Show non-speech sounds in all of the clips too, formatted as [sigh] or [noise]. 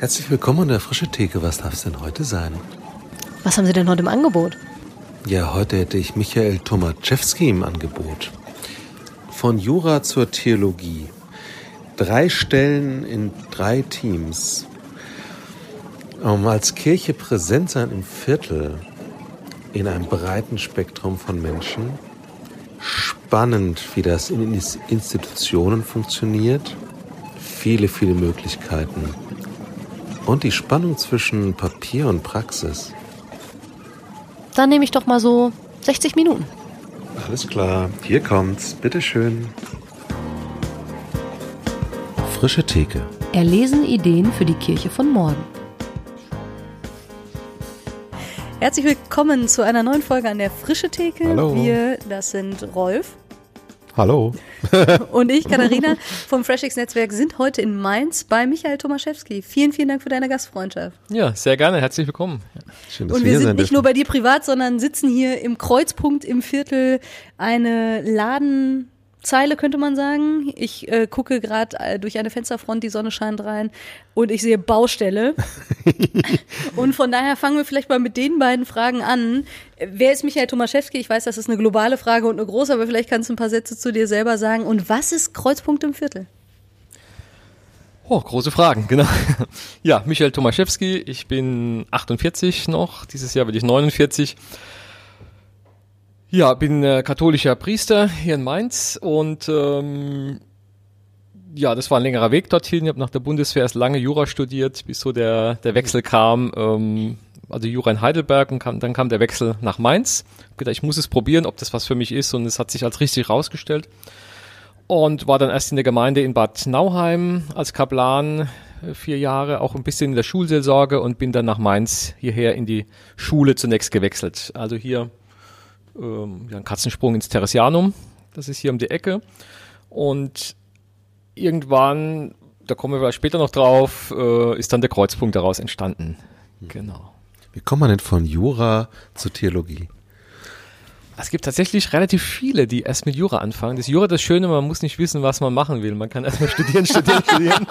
Herzlich willkommen an der Frische Theke. Was darf es denn heute sein? Was haben Sie denn heute im Angebot? Ja, heute hätte ich Michael Tomaszewski im Angebot. Von Jura zur Theologie. Drei Stellen in drei Teams. Um als Kirche präsent sein im Viertel in einem breiten Spektrum von Menschen. Spannend, wie das in Institutionen funktioniert. Viele, viele Möglichkeiten. Und die Spannung zwischen Papier und Praxis. Dann nehme ich doch mal so 60 Minuten. Alles klar, hier kommt's. Bitteschön. Frische Theke. Erlesen Ideen für die Kirche von morgen. Herzlich willkommen zu einer neuen Folge an der Frische Theke. Hallo. Wir, das sind Rolf Hallo. [laughs] [laughs] und ich, Katharina vom FreshX Netzwerk, sind heute in Mainz bei Michael Tomaszewski. Vielen, vielen Dank für deine Gastfreundschaft. Ja, sehr gerne. Herzlich willkommen. Schön, dass Und wir wir sind nicht dürfen. nur bei dir privat, sondern sitzen hier im Kreuzpunkt im Viertel eine Ladenzeile, könnte man sagen. Ich äh, gucke gerade äh, durch eine Fensterfront, die Sonne scheint rein und ich sehe Baustelle. [laughs] und von daher fangen wir vielleicht mal mit den beiden Fragen an. Wer ist Michael Tomaszewski? Ich weiß, das ist eine globale Frage und eine große, aber vielleicht kannst du ein paar Sätze zu dir selber sagen. Und was ist Kreuzpunkt im Viertel? Oh, große Fragen, genau. [laughs] Ja, Michael Tomaszewski, ich bin 48 noch, dieses Jahr werde ich 49. Ja, bin äh, katholischer Priester hier in Mainz und ähm, ja, das war ein längerer Weg dorthin. Ich habe nach der Bundeswehr erst lange Jura studiert, bis so der, der Wechsel kam, ähm, also Jura in Heidelberg und kam, dann kam der Wechsel nach Mainz. Hab gedacht, ich muss es probieren, ob das was für mich ist und es hat sich als richtig rausgestellt. Und war dann erst in der Gemeinde in Bad Nauheim als Kaplan äh, vier Jahre, auch ein bisschen in der Schulseelsorge und bin dann nach Mainz hierher in die Schule zunächst gewechselt. Also hier ähm, ja, ein Katzensprung ins Theresianum, das ist hier um die Ecke. Und irgendwann, da kommen wir vielleicht später noch drauf, äh, ist dann der Kreuzpunkt daraus entstanden. Genau. Wie kommt man denn von Jura zur Theologie? Es gibt tatsächlich relativ viele, die erst mit Jura anfangen. Das Jura das Schöne, man muss nicht wissen, was man machen will. Man kann erstmal studieren, [laughs] studieren, studieren.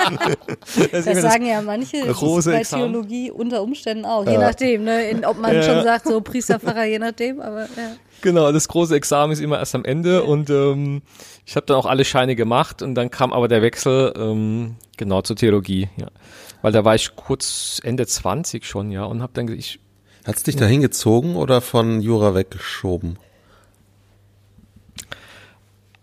Das Das sagen ja manche, das ist große bei Examen. Theologie unter Umständen auch, je nachdem, ne? In, ob man Ja, schon ja. sagt, so Priester, Pfarrer, je nachdem, aber ja. Genau, das große Examen ist immer erst am Ende und ähm, ich habe dann auch alle Scheine gemacht und dann kam aber der Wechsel ähm, genau zur Theologie, ja. Weil da war ich kurz Ende 20 schon, ja, und habe dann gesagt, ich Hat's dich dahin gezogen oder von Jura weggeschoben?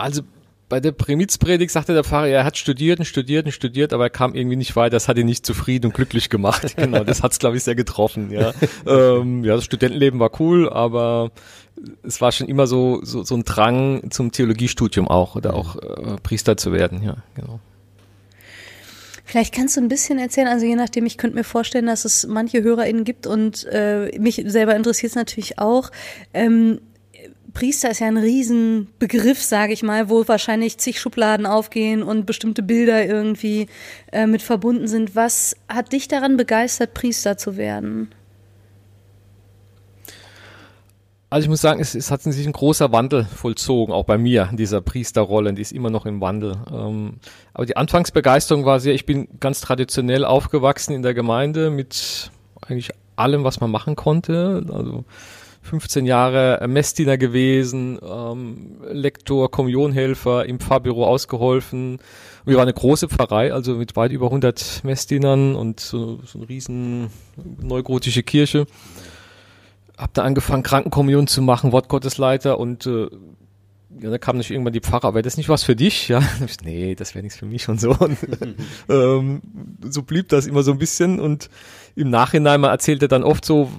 Also bei der Primizpredigt sagte der Pfarrer, er hat studiert und studiert und studiert, aber er kam irgendwie nicht weiter. Das hat ihn nicht zufrieden und glücklich gemacht. [laughs] Genau, das hat's glaube ich sehr getroffen. Ja, ähm, ja, das Studentenleben war cool, aber es war schon immer so so, so ein Drang zum Theologiestudium auch oder auch äh, Priester zu werden. Ja, genau. Vielleicht kannst du ein bisschen erzählen, also je nachdem, ich könnte mir vorstellen, dass es manche HörerInnen gibt und äh, mich selber interessiert es natürlich auch. Ähm, Priester ist ja ein Riesenbegriff, sage ich mal, wo wahrscheinlich zig Schubladen aufgehen und bestimmte Bilder irgendwie äh, mit verbunden sind. Was hat dich daran begeistert, Priester zu werden? Also ich muss sagen, es, es hat sich ein großer Wandel vollzogen, auch bei mir, in dieser Priesterrolle, die ist immer noch im Wandel. Ähm, aber die Anfangsbegeisterung war sehr, ich bin ganz traditionell aufgewachsen in der Gemeinde mit eigentlich allem, was man machen konnte. Also 15 Jahre Messdiener gewesen, ähm, Lektor, Kommunionhelfer, im Pfarrbüro ausgeholfen. Wir waren eine große Pfarrei, also mit weit über 100 Messdienern und so, so eine riesen neugotische Kirche hab da angefangen, Krankenkommunion zu machen, Wortgottesleiter und äh, ja, da kam nicht irgendwann die Pfarrer, wäre das nicht was für dich? [laughs] Ja, ich, nee, das wäre nichts für mich und so. Und, [laughs] ähm, so blieb das immer so ein bisschen und im Nachhinein, man erzählte dann oft so,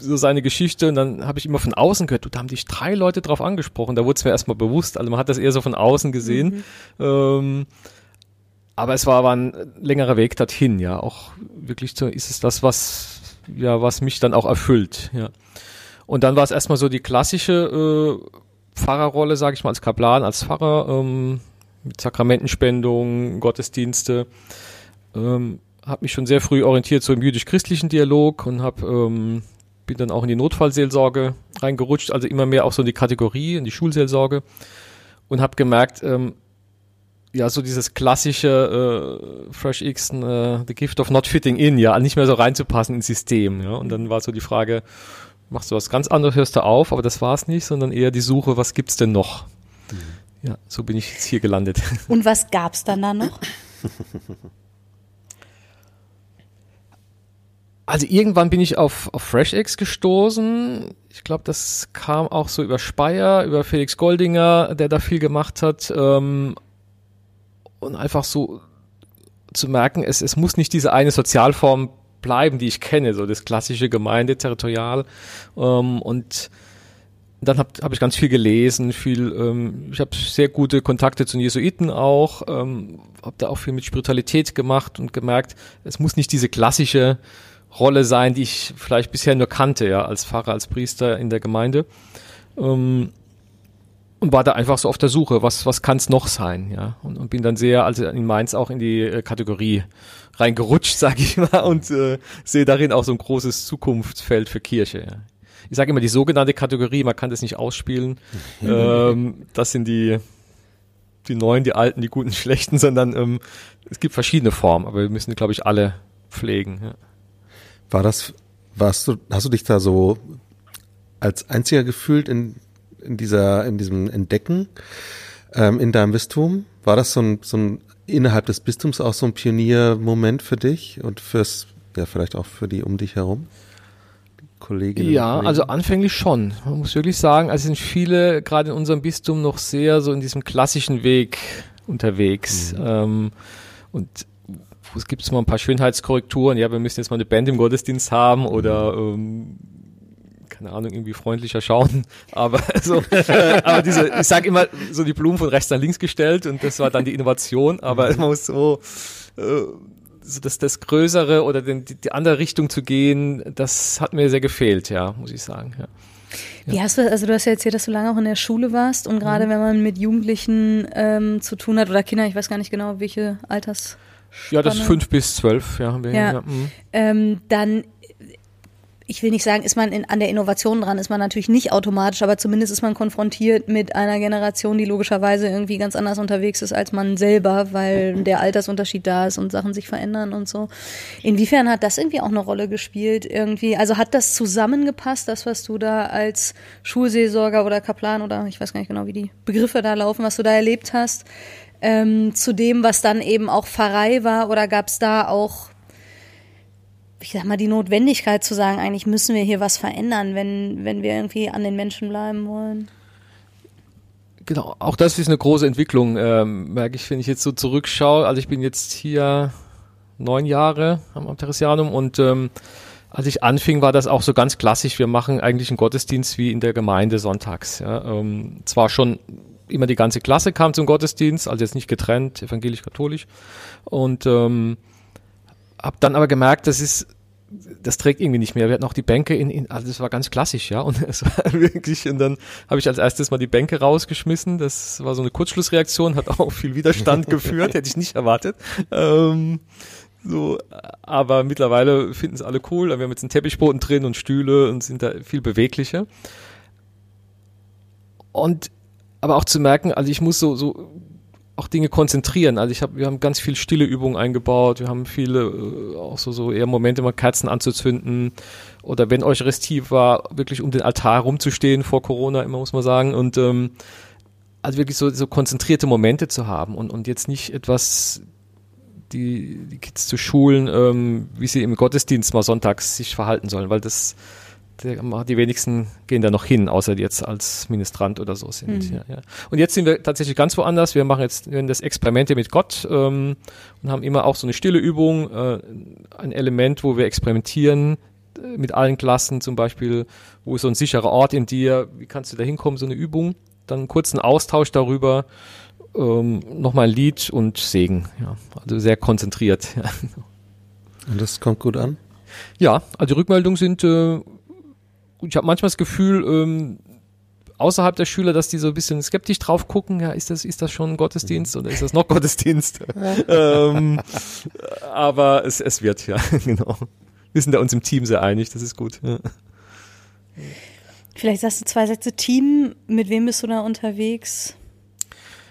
so seine Geschichte und dann habe ich immer von außen gehört, du, da haben dich drei Leute drauf angesprochen, da wurde es mir erstmal bewusst, also man hat das eher so von außen gesehen. Ähm, aber es war aber ein längerer Weg dorthin, ja, auch wirklich so, ist es das, was, ja, was mich dann auch erfüllt, ja. Und dann war es erstmal so die klassische äh, Pfarrerrolle, sage ich mal, als Kaplan, als Pfarrer, ähm, mit Sakramentenspendung, Gottesdienste. Ähm, habe mich schon sehr früh orientiert so im jüdisch-christlichen Dialog und habe ähm, bin dann auch in die Notfallseelsorge reingerutscht, also immer mehr auch so in die Kategorie, in die Schulseelsorge und habe gemerkt, ähm, ja, so dieses klassische äh, Fresh X, äh, The Gift of Not Fitting In, ja, nicht mehr so reinzupassen ins System. Ja. Und dann war so die Frage, machst du was ganz anderes, hörst du auf, aber das war es nicht, sondern eher die Suche, was gibt's denn noch? Mhm. Ja, so bin ich jetzt hier gelandet. Und was gab's dann da noch? [laughs] Also irgendwann bin ich auf, auf FreshX gestoßen. Ich glaube, das kam auch so über Speyer, über Felix Goldinger, der da viel gemacht hat. Ähm, und einfach so zu merken, es, es muss nicht diese eine Sozialform bleiben, die ich kenne, so das klassische Gemeinde, territorial. Ähm, und dann habe hab ich ganz viel gelesen, viel, ähm, ich habe sehr gute Kontakte zu Jesuiten auch, ähm, habe da auch viel mit Spiritualität gemacht und gemerkt, es muss nicht diese klassische Rolle sein, die ich vielleicht bisher nur kannte, ja, als Pfarrer, als Priester in der Gemeinde. Ähm, und war da einfach so auf der Suche, was, was kann es noch sein, ja. Und, und, bin dann sehr, also in Mainz auch in die äh, Kategorie reingerutscht, [laughs] sage ich mal, und äh, sehe darin auch so ein großes Zukunftsfeld für Kirche. Ja. Ich sage immer die sogenannte Kategorie, man kann das nicht ausspielen. ähm, das sind die, die neuen, die alten, die guten, die schlechten, sondern ähm, es gibt verschiedene Formen, aber wir müssen, glaube ich, alle pflegen. Ja. War das, warst du, hast du dich da so als einziger gefühlt in in dieser, in diesem Entdecken ähm, in deinem Bistum? War das so ein, so ein innerhalb des Bistums auch so ein Pioniermoment für dich und fürs, ja, vielleicht auch für die um dich herum? Kolleginnen ja, also anfänglich schon. Man muss wirklich sagen, also sind viele gerade in unserem Bistum noch sehr so in diesem klassischen Weg unterwegs. Mhm. Ähm, und es gibt mal ein paar Schönheitskorrekturen. Ja, wir müssen jetzt mal eine Band im Gottesdienst haben oder mhm. ähm, keine Ahnung, irgendwie freundlicher schauen. [laughs] Aber so, aber diese, ich sage immer, so die Blumen von rechts nach links gestellt und das war dann die Innovation, aber man muss so, äh, so das, das Größere oder den, die, die andere Richtung zu gehen, das hat mir sehr gefehlt, ja, muss ich sagen. Ja. Wie hast du, also du hast ja erzählt, dass du lange auch in der Schule warst und gerade mhm. wenn man mit Jugendlichen ähm, zu tun hat oder Kinder, ich weiß gar nicht genau, welche Alters. Ja, das ist fünf bis zwölf, ja. Wir, ja. ja. Mhm. Ähm, dann ich will nicht sagen, ist man in, an der Innovation dran, ist man natürlich nicht automatisch, aber zumindest ist man konfrontiert mit einer Generation, die logischerweise irgendwie ganz anders unterwegs ist als man selber, weil der Altersunterschied da ist und Sachen sich verändern und so. Inwiefern hat das irgendwie auch eine Rolle gespielt irgendwie? Also hat das zusammengepasst, das, was du da als Schulseelsorger oder Kaplan oder ich weiß gar nicht genau, wie die Begriffe da laufen, was du da erlebt hast, ähm, zu dem, was dann eben auch Pfarrei war oder gab es da auch ich sag mal, die Notwendigkeit zu sagen, eigentlich müssen wir hier was verändern, wenn, wenn wir irgendwie an den Menschen bleiben wollen. Genau, auch das ist eine große Entwicklung, ähm, merke ich, wenn ich jetzt so zurückschaue. Also ich bin jetzt hier neun Jahre am Amteresianum und ähm, als ich anfing, war das auch so ganz klassisch. Wir machen eigentlich einen Gottesdienst wie in der Gemeinde sonntags. Ja. Ähm, zwar schon immer die ganze Klasse kam zum Gottesdienst, also jetzt nicht getrennt, evangelisch-katholisch. Und ähm, habe dann aber gemerkt, das ist das trägt irgendwie nicht mehr. Wir hatten auch die Bänke in, in also das war ganz klassisch, ja. Und [laughs] es war wirklich, und dann habe ich als erstes mal die Bänke rausgeschmissen. Das war so eine Kurzschlussreaktion, hat [laughs] auch viel Widerstand geführt, hätte ich nicht erwartet. Ähm, so, aber mittlerweile finden es alle cool. Wir haben jetzt einen Teppichboden drin und Stühle und sind da viel beweglicher. Und aber auch zu merken, also ich muss so, so auch Dinge konzentrieren. Also ich habe, wir haben ganz viel stille Übungen eingebaut. Wir haben viele äh, auch so so eher Momente, mal Kerzen anzuzünden oder wenn Eucharistie war, wirklich um den Altar rumzustehen vor Corona immer muss man sagen und ähm, also wirklich so, so konzentrierte Momente zu haben und und jetzt nicht etwas die, die Kids zu schulen, ähm, wie sie im Gottesdienst mal sonntags sich verhalten sollen, weil das die wenigsten gehen da noch hin, außer die jetzt als Ministrant oder so sind. Mhm. Ja, ja. Und jetzt sind wir tatsächlich ganz woanders. Wir machen jetzt wir das Experimente mit Gott ähm, und haben immer auch so eine stille Übung, äh, ein Element, wo wir experimentieren äh, mit allen Klassen, zum Beispiel, wo ist so ein sicherer Ort in dir, wie kannst du da hinkommen, so eine Übung, dann einen kurzen Austausch darüber, ähm, nochmal ein Lied und Segen. Ja, also sehr konzentriert. [laughs] Ja. Und das kommt gut an? Ja, also die Rückmeldungen sind äh, ich habe manchmal das Gefühl, ähm, außerhalb der Schüler, dass die so ein bisschen skeptisch drauf gucken, ja, ist das, ist das schon Gottesdienst oder ist das noch Gottesdienst? [laughs] [laughs] ähm, aber es, es wird, ja, [laughs] genau. Wir sind da uns im Team sehr einig, das ist gut. Ja. Vielleicht sagst du zwei Sätze Team, mit wem bist du da unterwegs?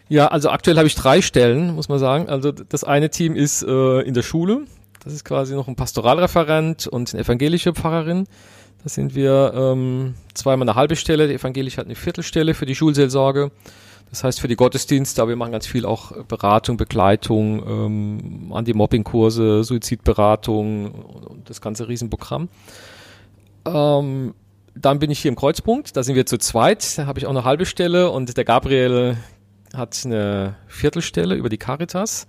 Ja, also aktuell habe ich drei Stellen, muss man sagen. Also das eine Team ist äh, in der Schule. Das ist quasi noch ein Pastoralreferent und eine evangelische Pfarrerin. Da sind wir ähm, zweimal eine halbe Stelle. Die evangelische hat eine Viertelstelle für die Schulseelsorge. Das heißt für die Gottesdienste, aber wir machen ganz viel auch Beratung, Begleitung, ähm, Anti-Mobbing-Kurse, Suizidberatung und das ganze Riesenprogramm. Ähm, dann bin ich hier im Kreuzpunkt, da sind wir zu zweit, da habe ich auch eine halbe Stelle und der Gabriel hat eine Viertelstelle über die Caritas.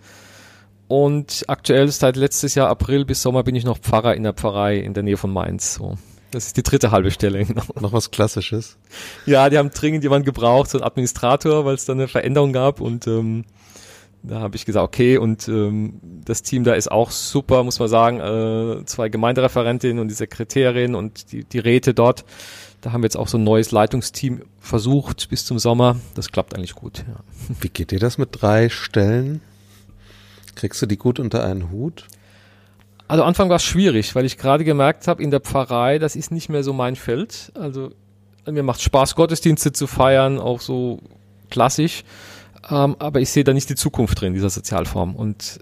Und aktuell seit letztes Jahr April bis Sommer bin ich noch Pfarrer in der Pfarrei in der Nähe von Mainz. So. Das ist die dritte halbe Stelle. Genau. Noch was Klassisches? Ja, die haben dringend jemanden gebraucht, so einen Administrator, weil es da eine Veränderung gab und ähm, da habe ich gesagt, okay, und ähm, das Team da ist auch super, muss man sagen. Äh, zwei Gemeindereferentinnen und die Sekretärin und die, die Räte dort. Da haben wir jetzt auch so ein neues Leitungsteam versucht bis zum Sommer. Das klappt eigentlich gut. Ja. Wie geht dir das mit drei Stellen? Kriegst du die gut unter einen Hut? Also Anfang war es schwierig, weil ich gerade gemerkt habe, in der Pfarrei, das ist nicht mehr so mein Feld. Also mir macht Spaß, Gottesdienste zu feiern, auch so klassisch. Ähm, aber ich sehe da nicht die Zukunft drin, dieser Sozialform. Und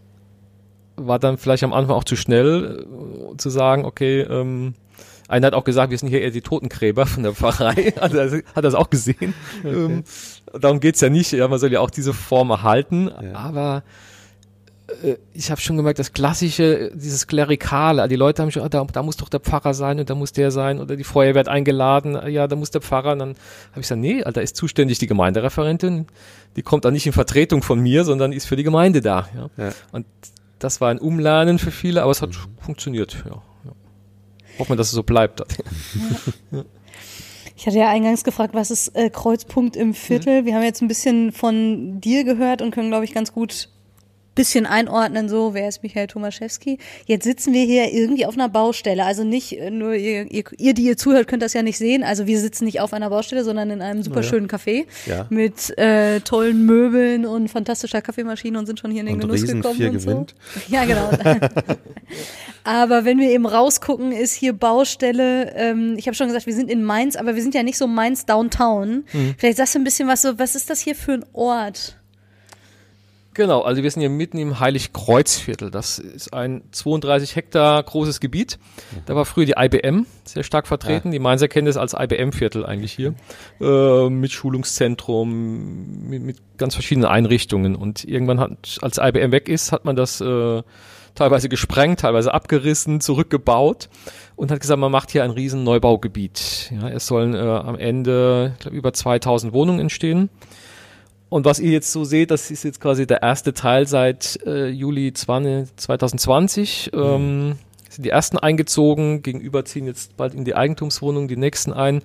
war dann vielleicht am Anfang auch zu schnell äh, zu sagen, okay, ähm, einer hat auch gesagt, wir sind hier eher die Totengräber von der Pfarrei. [laughs] Also hat das auch gesehen. Okay. Ähm, darum geht's ja nicht. Ja, man soll ja auch diese Form erhalten. Ja. Aber ich habe schon gemerkt, das klassische, dieses Klerikale, die Leute haben schon, ah, da, da muss doch der Pfarrer sein und da muss der sein oder die Feuerwehr wird eingeladen, ja, da muss der Pfarrer. Und dann habe ich gesagt, nee, da ist zuständig die Gemeindereferentin, die kommt auch nicht in Vertretung von mir, sondern ist für die Gemeinde da. Ja. ja. Und das war ein Umlernen für viele, aber es hat mhm. funktioniert. Ja, ja. Hoffen wir, dass es so bleibt. [laughs] ja. Ich hatte ja eingangs gefragt, was ist äh, Kreuzpunkt im Viertel? Mhm. Wir haben jetzt ein bisschen von dir gehört und können, glaube ich, ganz gut bisschen einordnen, so, wer ist Michael Tomaszewski? Jetzt sitzen wir hier irgendwie auf einer Baustelle. Also nicht äh, nur ihr, ihr, ihr, die ihr zuhört, könnt das ja nicht sehen. Also wir sitzen nicht auf einer Baustelle, sondern in einem super schönen Café ja. mit äh, tollen Möbeln und fantastischer Kaffeemaschine und sind schon hier in den und Genuss gekommen. und gewinnt. so. [laughs] Ja, genau. [laughs] aber wenn wir eben rausgucken, ist hier Baustelle. Ähm, ich habe schon gesagt, wir sind in Mainz, aber wir sind ja nicht so Mainz Downtown. Mhm. Vielleicht sagst du ein bisschen was so, was ist das hier für ein Ort? Genau, also wir sind hier mitten im Heiligkreuzviertel. Das ist ein 32 Hektar großes Gebiet. Da war früher die IBM sehr stark vertreten. Ja. Die Mainzer kennen das als IBM-Viertel eigentlich hier. Äh, mit Schulungszentrum, mit, mit, ganz verschiedenen Einrichtungen. Und irgendwann hat, als IBM weg ist, hat man das äh, teilweise gesprengt, teilweise abgerissen, zurückgebaut und hat gesagt, man macht hier ein riesen Neubaugebiet. Ja, es sollen äh, am Ende, ich glaube, über 2000 Wohnungen entstehen. Und was ihr jetzt so seht, das ist jetzt quasi der erste Teil seit äh, Juli 20, 2020. Mhm. Ähm, sind die ersten eingezogen, gegenüber ziehen jetzt bald in die Eigentumswohnung die nächsten ein.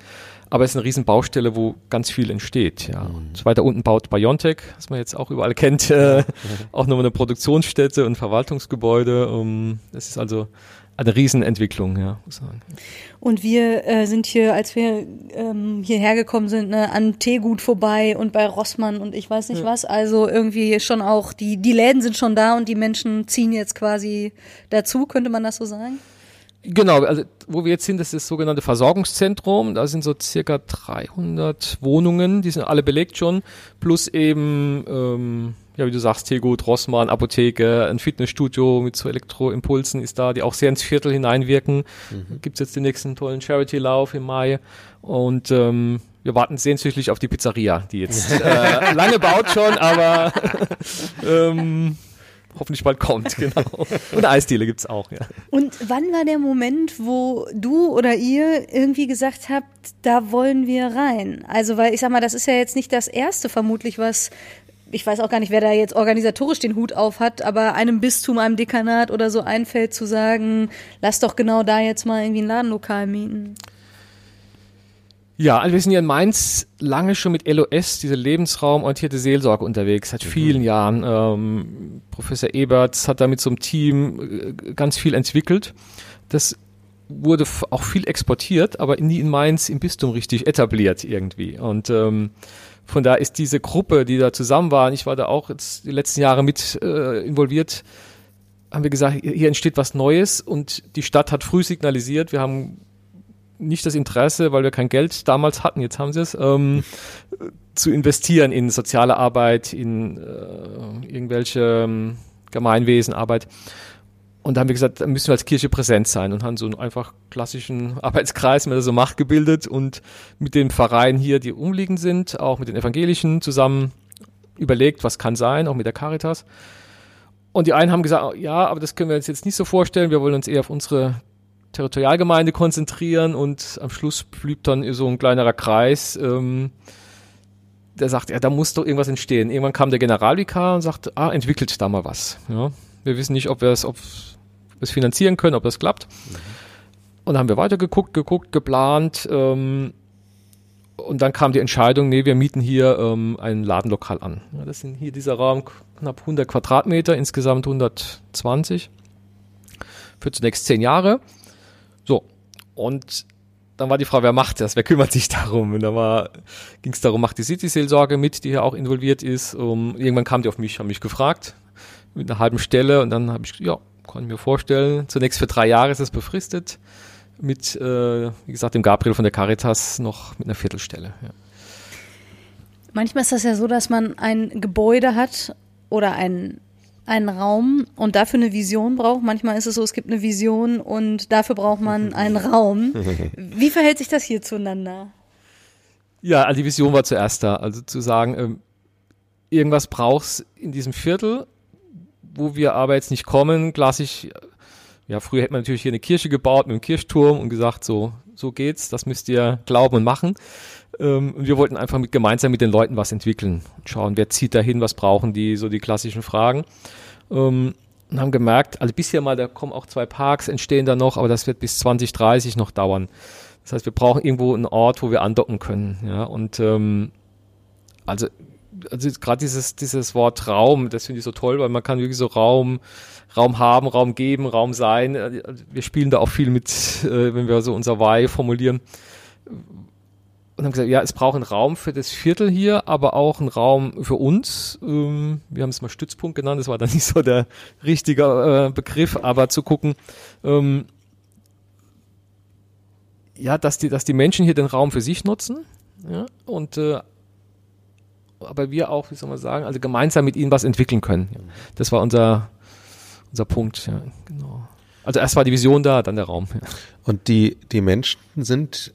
Aber es ist eine riesen Baustelle, wo ganz viel entsteht. Ja. Mhm. Und weiter unten baut Biontech, was man jetzt auch überall [laughs] kennt, äh, auch nochmal eine Produktionsstätte und Verwaltungsgebäude. Um, das ist also eine Riesenentwicklung, ja, muss sagen. Und wir äh, sind hier, als wir ähm, hierher gekommen sind, ne, an Teegut vorbei und bei Rossmann und ich weiß nicht ja. was. Also irgendwie schon auch, die, die Läden sind schon da und die Menschen ziehen jetzt quasi dazu, könnte man das so sagen? Genau, also wo wir jetzt sind, das ist das sogenannte Versorgungszentrum. Da sind so circa 300 Wohnungen, die sind alle belegt schon, plus eben ähm, ja, wie du sagst, Tegut, Rossmann, Apotheke, ein Fitnessstudio mit so Elektroimpulsen ist da, die auch sehr ins Viertel hineinwirken. Mhm. Gibt's jetzt den nächsten tollen Charity-Lauf im Mai. Und ähm, wir warten sehnsüchtig auf die Pizzeria, die jetzt [laughs] äh, lange baut schon, aber [laughs] ähm, hoffentlich bald kommt, genau. Und Eisdiele gibt's auch, ja. Und wann war der Moment, wo du oder ihr irgendwie gesagt habt, da wollen wir rein? Also, weil ich sag mal, das ist ja jetzt nicht das erste vermutlich, was ich weiß auch gar nicht, wer da jetzt organisatorisch den Hut auf hat, aber einem Bistum, einem Dekanat oder so einfällt zu sagen, lass doch genau da jetzt mal irgendwie ein Ladenlokal mieten. Ja, also wir sind hier in Mainz lange schon mit LOS, diese lebensraumorientierte Seelsorge unterwegs, seit mhm. vielen Jahren. Ähm, Professor Eberts hat da mit so einem Team äh, ganz viel entwickelt. Das wurde auch viel exportiert, aber nie in Mainz im Bistum richtig etabliert irgendwie. Und ähm, von da ist diese Gruppe, die da zusammen war, ich war da auch jetzt die letzten Jahre mit äh, involviert, haben wir gesagt, hier entsteht was Neues und die Stadt hat früh signalisiert, wir haben nicht das Interesse, weil wir kein Geld damals hatten, jetzt haben sie es, ähm, [laughs] zu investieren in soziale Arbeit, in äh, irgendwelche ähm, Gemeinwesenarbeit. Und da haben wir gesagt, da müssen wir als Kirche präsent sein und haben so einen einfach klassischen Arbeitskreis, mit so Macht gebildet und mit den Pfarreien hier, die umliegend sind, auch mit den Evangelischen zusammen überlegt, was kann sein, auch mit der Caritas. Und die einen haben gesagt, ja, aber das können wir uns jetzt nicht so vorstellen, wir wollen uns eher auf unsere Territorialgemeinde konzentrieren und am Schluss blieb dann so ein kleinerer Kreis, ähm, der sagt, ja, da muss doch irgendwas entstehen. Irgendwann kam der Generalvikar und sagte, ah, entwickelt da mal was. Ja, wir wissen nicht, ob wir es, ob es finanzieren können, ob das klappt. Mhm. Und dann haben wir weitergeguckt, geguckt, geplant. Ähm, und dann kam die Entscheidung, nee, wir mieten hier ähm, ein Ladenlokal an. Ja, das sind hier dieser Raum knapp 100 Quadratmeter, insgesamt 120 für zunächst zehn Jahre. So, und dann war die Frage, wer macht das, wer kümmert sich darum? Und dann ging es darum, macht die City-Seelsorge mit, die hier auch involviert ist. Um, irgendwann kam die auf mich, haben mich gefragt, mit einer halben Stelle. Und dann habe ich, ja, kann ich mir vorstellen. Zunächst für drei Jahre ist es befristet. Mit, äh, wie gesagt, dem Gabriel von der Caritas noch mit einer Viertelstelle. Ja. Manchmal ist das ja so, dass man ein Gebäude hat oder ein einen Raum und dafür eine Vision braucht. Manchmal ist es so, es gibt eine Vision und dafür braucht man [laughs] einen Raum. Wie verhält sich das hier zueinander? Ja, also die Vision war zuerst da. Also zu sagen, ähm, irgendwas brauchst in diesem Viertel, wo wir aber jetzt nicht kommen. Klassisch, ja, früher hätte man natürlich hier eine Kirche gebaut mit einem Kirchturm und gesagt, so, so geht's, das müsst ihr glauben und machen. Ähm, und wir wollten einfach mit, gemeinsam mit den Leuten was entwickeln schauen, wer zieht dahin, was brauchen die, so die klassischen Fragen. Ähm, und haben gemerkt, also bisher mal, da kommen auch zwei Parks, entstehen da noch, aber das wird bis 2030 noch dauern. Das heißt, wir brauchen irgendwo einen Ort, wo wir andocken können. Ja, und ähm, also, also gerade dieses, dieses Wort Raum, das finde ich so toll, weil man kann wirklich so Raum, Raum haben, Raum geben, Raum sein. Wir spielen da auch viel mit, äh, wenn wir so unser Why formulieren und haben gesagt, ja, es braucht einen Raum für das Viertel hier, aber auch einen Raum für uns. Ähm, wir haben es mal Stützpunkt genannt, das war dann [laughs] nicht so der richtige äh, Begriff, aber zu gucken, ähm, ja, dass die, dass die Menschen hier den Raum für sich nutzen, ja, und äh, aber wir auch, wie soll man sagen, also gemeinsam mit ihnen was entwickeln können. Ja. Das war unser, unser Punkt, ja, genau. Also erst war die Vision da, dann der Raum. Ja. Und die, die Menschen sind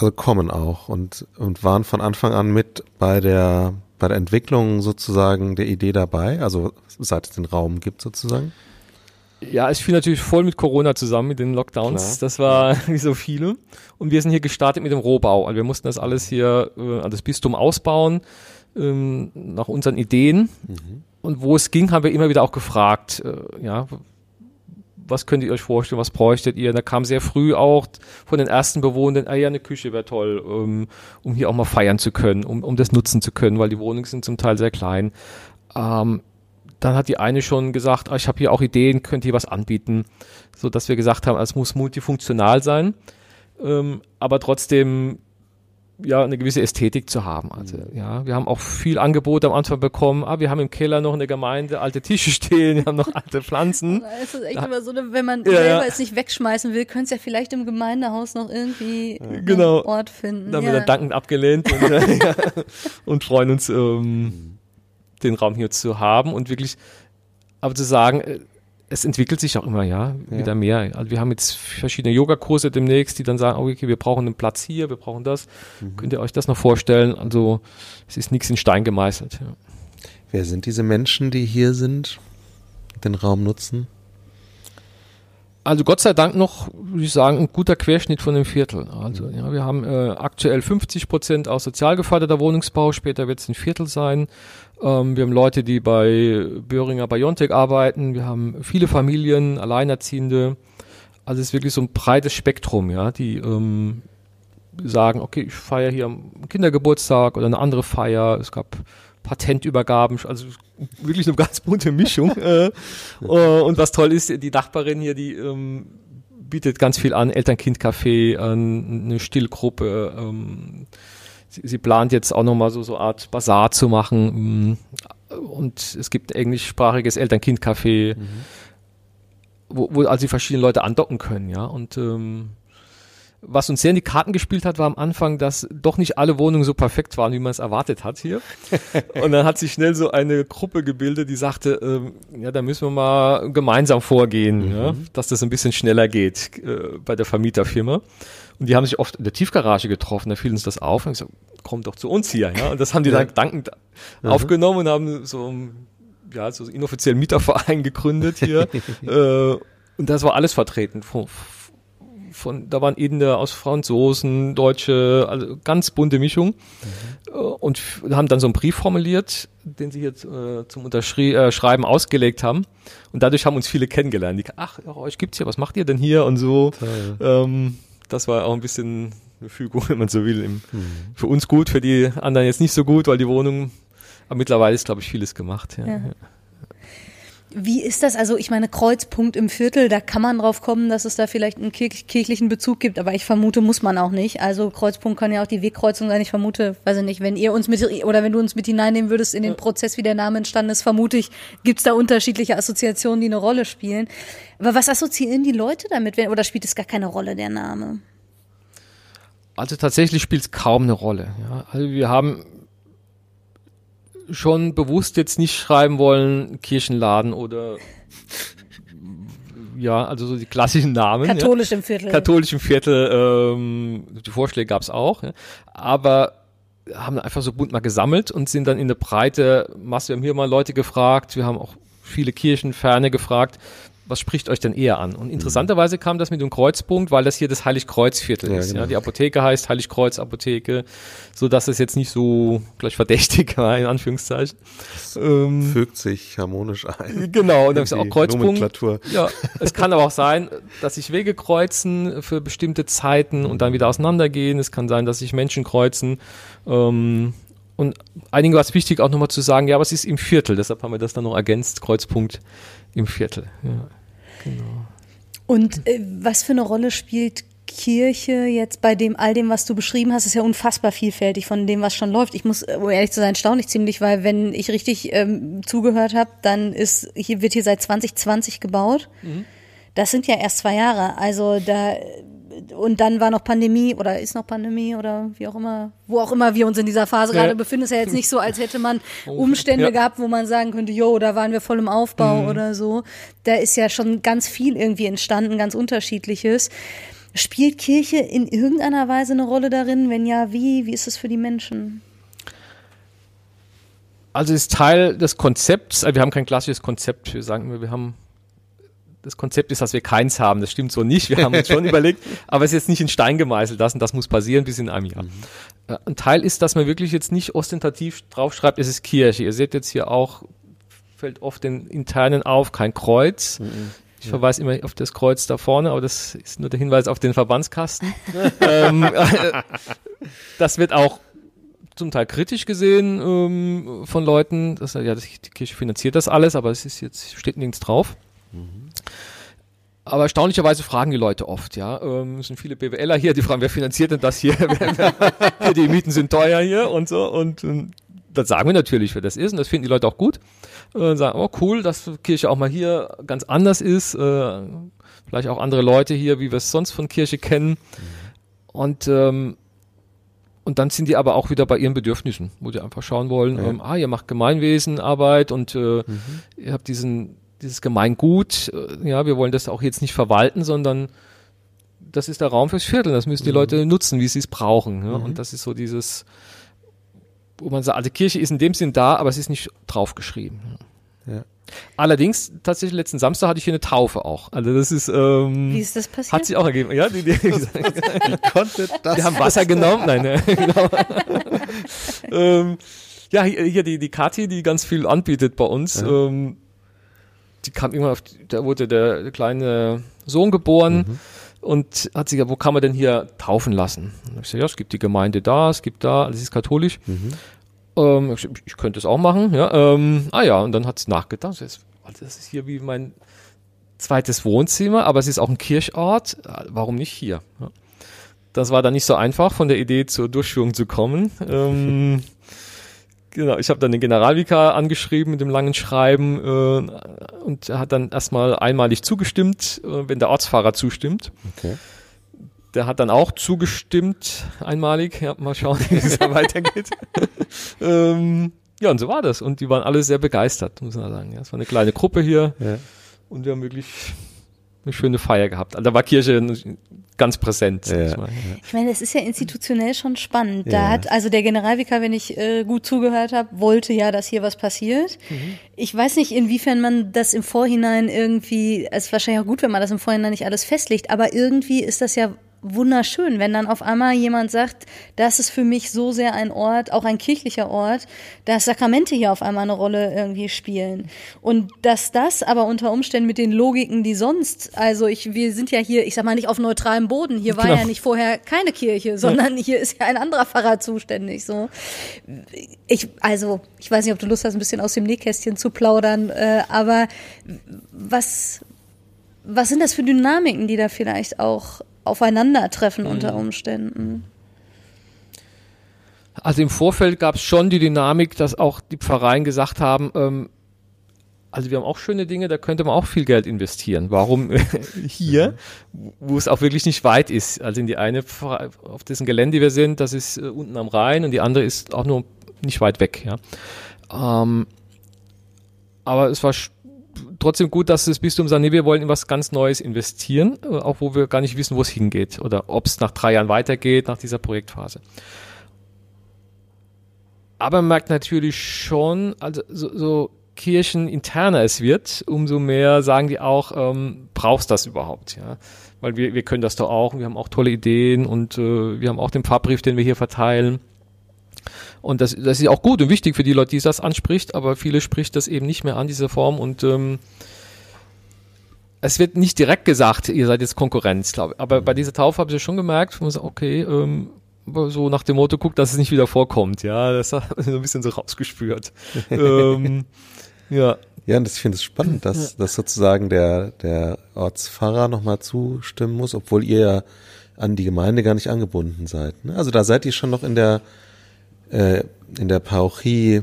also kommen auch und, und waren von Anfang an mit bei der, bei der Entwicklung sozusagen der Idee dabei, also seit es den Raum gibt sozusagen? Ja, es fiel natürlich voll mit Corona zusammen, mit den Lockdowns. Klar. Das war [laughs] wie so viele. Und wir sind hier gestartet mit dem Rohbau. Also wir mussten das alles hier, äh, also das Bistum ausbauen, ähm, nach unseren Ideen. Mhm. Und wo es ging, haben wir immer wieder auch gefragt, äh, ja, was könnt ihr euch vorstellen, was bräuchtet ihr? Da kam sehr früh auch von den ersten Bewohnern, ah ja, eine Küche wäre toll, um, ähm, um hier auch mal feiern zu können, um, um das nutzen zu können, weil die Wohnungen sind zum Teil sehr klein. Ähm, dann hat die eine schon gesagt, ah, ich habe hier auch Ideen, könnt ihr was anbieten, so dass wir gesagt haben, es muss multifunktional sein, ähm, aber trotzdem ja, eine gewisse Ästhetik zu haben. Also, ja, wir haben auch viel Angebot am Anfang bekommen. Ah, wir haben im Keller noch in der Gemeinde alte Tische [laughs] stehen, wir haben noch alte Pflanzen. Es ist echt da, immer so, wenn man ja, selber ja. es nicht wegschmeißen will, könnte es ja vielleicht im Gemeindehaus noch irgendwie genau. einen Ort finden. Da haben ja. wir dann dankend abgelehnt und, äh, [laughs] und freuen uns, ähm, mhm. den Raum hier zu haben und wirklich, aber zu sagen, äh, es entwickelt sich auch immer, ja, wieder ja. mehr. Also wir haben jetzt verschiedene Yogakurse demnächst, die dann sagen, okay, wir brauchen einen Platz hier, wir brauchen das. Mhm. Könnt ihr euch das noch vorstellen? Also es ist nichts in Stein gemeißelt. Ja. Wer sind diese Menschen, die hier sind, den Raum nutzen? Also Gott sei Dank noch, würde ich sagen, ein guter Querschnitt von dem Viertel. Also ja, wir haben äh, aktuell 50 Prozent aus sozial geförderter Wohnungsbau, später wird es ein Viertel sein. Ähm, wir haben Leute, die bei Böhringer Biontech arbeiten. Wir haben viele Familien, Alleinerziehende. Also es ist wirklich so ein breites Spektrum, ja, die ähm, sagen, okay, ich feiere hier am Kindergeburtstag oder eine andere Feier. Es gab Patentübergaben, also wirklich eine ganz bunte Mischung. [laughs] äh, äh, und was toll ist, die Nachbarin hier, die ähm, bietet ganz viel an, Eltern-Kind-Café, eine Stillgruppe. Ähm, sie, sie plant jetzt auch nochmal so so Art Bazar zu machen. Mm, und es gibt ein englischsprachiges Eltern-Kind-Café, mhm. wo, wo also die verschiedenen Leute andocken können, ja. Und ähm, was uns sehr in die Karten gespielt hat, war am Anfang, dass doch nicht alle Wohnungen so perfekt waren, wie man es erwartet hat hier. [laughs] Und dann hat sich schnell so eine Gruppe gebildet, die sagte, ähm, ja, da müssen wir mal gemeinsam vorgehen, mhm. ja, dass das ein bisschen schneller geht äh, bei der Vermieterfirma. Und die haben sich oft in der Tiefgarage getroffen, da fiel uns das auf und gesagt, komm doch zu uns hier. Ja? Und das haben die ja. dann dankend mhm. aufgenommen und haben so, ja, so inoffiziellen Mieterverein [laughs] gegründet hier. [laughs] äh, und das war alles vertreten. Von, von, da waren eben aus Franzosen, Deutsche, also ganz bunte Mischung. Mhm. Und haben dann so einen Brief formuliert, den sie jetzt äh, zum Unterschreiben äh, ausgelegt haben. Und dadurch haben uns viele kennengelernt. Die, ach, euch gibt's hier, was macht ihr denn hier und so. Ähm, das war auch ein bisschen eine Fügung, [laughs] wenn man so will. Im, mhm. Für uns gut, für die anderen jetzt nicht so gut, weil die Wohnung, aber mittlerweile ist, glaube ich, vieles gemacht. Ja. ja. Wie ist das? Also ich meine, Kreuzpunkt im Viertel, da kann man drauf kommen, dass es da vielleicht einen kirchlichen Bezug gibt, aber ich vermute, muss man auch nicht. Also Kreuzpunkt kann ja auch die Wegkreuzung sein. Ich vermute, weiß ich nicht, wenn ihr uns mit oder wenn du uns mit hineinnehmen würdest in den Prozess, wie der Name entstanden ist, vermute ich, gibt's da unterschiedliche Assoziationen, die eine Rolle spielen. Aber was assoziieren die Leute damit? Oder spielt es gar keine Rolle, der Name? Also tatsächlich spielt es kaum eine Rolle. Ja. Also wir haben schon bewusst jetzt nicht schreiben wollen, Kirchenladen oder ja, also so die klassischen Namen. Katholisch ja. im Viertel. Katholisch im Viertel, ähm, die Vorschläge gab es auch, ja. aber haben einfach so bunt mal gesammelt und sind dann in der Breite Masse. Wir haben hier mal Leute gefragt, wir haben auch viele Kirchenferne gefragt, was spricht euch denn eher an? Und mhm. interessanterweise kam das mit dem Kreuzpunkt, weil das hier das Heiligkreuzviertel ja, ist. Genau. Ja, die Apotheke heißt Heiligkreuz Apotheke, so dass es jetzt nicht so gleich verdächtig war, in Anführungszeichen. Ähm, fügt sich harmonisch ein. Genau, und dann ist auch Kreuzpunkt. Ja, es kann aber auch sein, dass sich Wege kreuzen für bestimmte Zeiten und dann wieder auseinandergehen. Es kann sein, dass sich Menschen kreuzen. Ähm, und einigen war es wichtig, auch nochmal zu sagen, ja, was ist im Viertel? Deshalb haben wir das dann noch ergänzt, Kreuzpunkt im Viertel. Ja. Genau. Und äh, was für eine Rolle spielt Kirche jetzt bei dem all dem, was du beschrieben hast, ist ja unfassbar vielfältig von dem, was schon läuft. Ich muss, um ehrlich zu sein, staunlich ziemlich, weil wenn ich richtig ähm, zugehört habe, dann ist hier wird hier seit 2020 gebaut. Mhm. Das sind ja erst zwei Jahre. Also da und dann war noch Pandemie oder ist noch Pandemie oder wie auch immer, wo auch immer wir uns in dieser Phase ja. gerade befinden. Ist ja jetzt nicht so, als hätte man oh, Umstände ja. gehabt, wo man sagen könnte, jo, da waren wir voll im Aufbau mhm. oder so. Da ist ja schon ganz viel irgendwie entstanden, ganz unterschiedliches. Spielt Kirche in irgendeiner Weise eine Rolle darin? Wenn ja, wie? Wie ist es für die Menschen? Also ist Teil des Konzepts, also wir haben kein klassisches Konzept, wir sagen, wir haben das Konzept ist, dass wir keins haben. Das stimmt so nicht. Wir haben uns schon [laughs] überlegt, aber es ist jetzt nicht in Stein gemeißelt lassen. Das muss passieren bis in einem Jahr. Mhm. Äh, ein Teil ist, dass man wirklich jetzt nicht ostentativ draufschreibt, es ist Kirche. Ihr seht jetzt hier auch, fällt oft den internen auf, kein Kreuz. Mhm. Ich verweise immer auf das Kreuz da vorne, aber das ist nur der Hinweis auf den Verbandskasten. [laughs] ähm, das wird auch zum Teil kritisch gesehen ähm, von Leuten, dass ja, die Kirche finanziert das alles, aber es ist jetzt steht nichts drauf. Aber erstaunlicherweise fragen die Leute oft, ja. Ähm, es sind viele BWLer hier, die fragen, wer finanziert denn das hier? [laughs] die Mieten sind teuer hier und so. Und, ähm, das sagen wir natürlich, wer das ist. Und das finden die Leute auch gut. Und sagen, oh cool, dass Kirche auch mal hier ganz anders ist. Äh, vielleicht auch andere Leute hier, wie wir es sonst von Kirche kennen. Und ähm, und dann sind die aber auch wieder bei ihren Bedürfnissen, wo die einfach schauen wollen, ja. ähm, ah, ihr macht Gemeinwesenarbeit und äh, mhm. ihr habt diesen dieses Gemeingut, äh, ja, wir wollen das auch jetzt nicht verwalten, sondern das ist der Raum fürs Viertel. Das müssen die mhm. Leute nutzen, wie sie es brauchen. Ja? Mhm. Und das ist so dieses, wo man sagt, also Kirche ist in dem Sinn da, aber es ist nicht draufgeschrieben. Ja. Allerdings, tatsächlich letzten Samstag hatte ich hier eine Taufe auch. Also das ist, ähm, Wie ist das passiert? Hat sich auch ergeben. Ja, die, die, die, konnte das? Die haben Wasser genommen. Nein, ne, [laughs] genau. ähm, ja, hier, hier die, die Kathi, die ganz viel anbietet bei uns. Ja. Ähm, die kam irgendwann auf, da wurde der, kleine Sohn geboren mhm. und hat sich gesagt, wo kann man denn hier taufen lassen? Und ich gesagt, ja, es gibt die Gemeinde da, es gibt da, alles ist katholisch. Mhm. Ähm, ich, ich, könnte es auch machen, ja. Ähm, ah ja, und dann hat es nachgedacht. Das ist hier wie mein zweites Wohnzimmer, aber es ist auch ein Kirchort. Warum nicht hier? Ja. Das war dann nicht so einfach, von der Idee zur Durchführung zu kommen. [laughs] Ähm, Genau, ich habe dann den Generalvikar angeschrieben mit dem langen Schreiben äh, und er hat dann erstmal einmalig zugestimmt, äh, wenn der Ortsfahrer zustimmt. Okay. der hat dann auch zugestimmt, einmalig. Ja, mal schauen, [laughs] wie es da weitergeht. [laughs] ähm, ja, und so war das. Und die waren alle sehr begeistert, muss man sagen. Ja, es war eine kleine Gruppe hier. Ja. Und wir haben wirklich eine schöne Feier gehabt. Also da war Kirche ganz präsent. Ja. ich meine, es ist ja institutionell schon spannend. Da Ja. hat, also der Generalvikar, wenn ich äh, gut zugehört habe, wollte ja, dass hier was passiert. Ich weiß nicht, inwiefern man das im Vorhinein irgendwie, es ist wahrscheinlich auch gut, wenn man das im Vorhinein nicht alles festlegt, aber irgendwie ist das ja wunderschön, wenn dann auf einmal jemand sagt, das ist für mich so sehr ein Ort, auch ein kirchlicher Ort, dass Sakramente hier auf einmal eine Rolle irgendwie spielen. Und dass das aber unter Umständen mit den Logiken, die sonst, also ich, wir sind ja hier, ich sag mal nicht auf neutralem Boden, hier war Genau. ja nicht vorher keine Kirche, sondern hier ist ja ein anderer Pfarrer zuständig, so. Ich, also, ich weiß nicht, ob du Lust hast, ein bisschen aus dem Nähkästchen zu plaudern, äh, aber was, was sind das für Dynamiken, die da vielleicht auch aufeinandertreffen unter Umständen? Also im Vorfeld gab es schon die Dynamik, dass auch die Pfarreien gesagt haben, ähm, also wir haben auch schöne Dinge, da könnte man auch viel Geld investieren. Warum [laughs] hier, wo es auch wirklich nicht weit ist? Also in die eine, Pfarrei- auf dessen Gelände wir sind, das ist äh, unten am Rhein und die andere ist auch nur nicht weit weg. Ja. Ähm, aber es war trotzdem gut, dass das Bistum sagt, nee, wir wollen in was ganz Neues investieren, äh, auch wo wir gar nicht wissen, wo es hingeht oder ob es nach drei Jahren weitergeht, nach dieser Projektphase. Aber man merkt natürlich schon, also so, so kircheninterner es wird, umso mehr sagen die auch, ähm, brauchst das überhaupt, ja? Weil wir, wir können das doch auch, wir haben auch tolle Ideen und äh, wir haben auch den Pfarrbrief, den wir hier verteilen. Und das, das ist auch gut und wichtig für die Leute, die das anspricht, aber viele spricht das eben nicht mehr an, diese Form. Und ähm, es wird nicht direkt gesagt, ihr seid jetzt Konkurrenz, glaube ich. Aber bei dieser Taufe habe ich schon gemerkt, wo man sagt, okay, ähm, so nach dem Motto, guckt, dass es nicht wieder vorkommt. Ja, das [laughs] hat so ein bisschen so rausgespürt. [laughs] ähm, ja, Ja, und das, ich finde es spannend, dass, dass sozusagen der, der Ortspfarrer nochmal zustimmen muss, obwohl ihr ja an die Gemeinde gar nicht angebunden seid. Ne? Also da seid ihr schon noch in der, äh, in der Parochie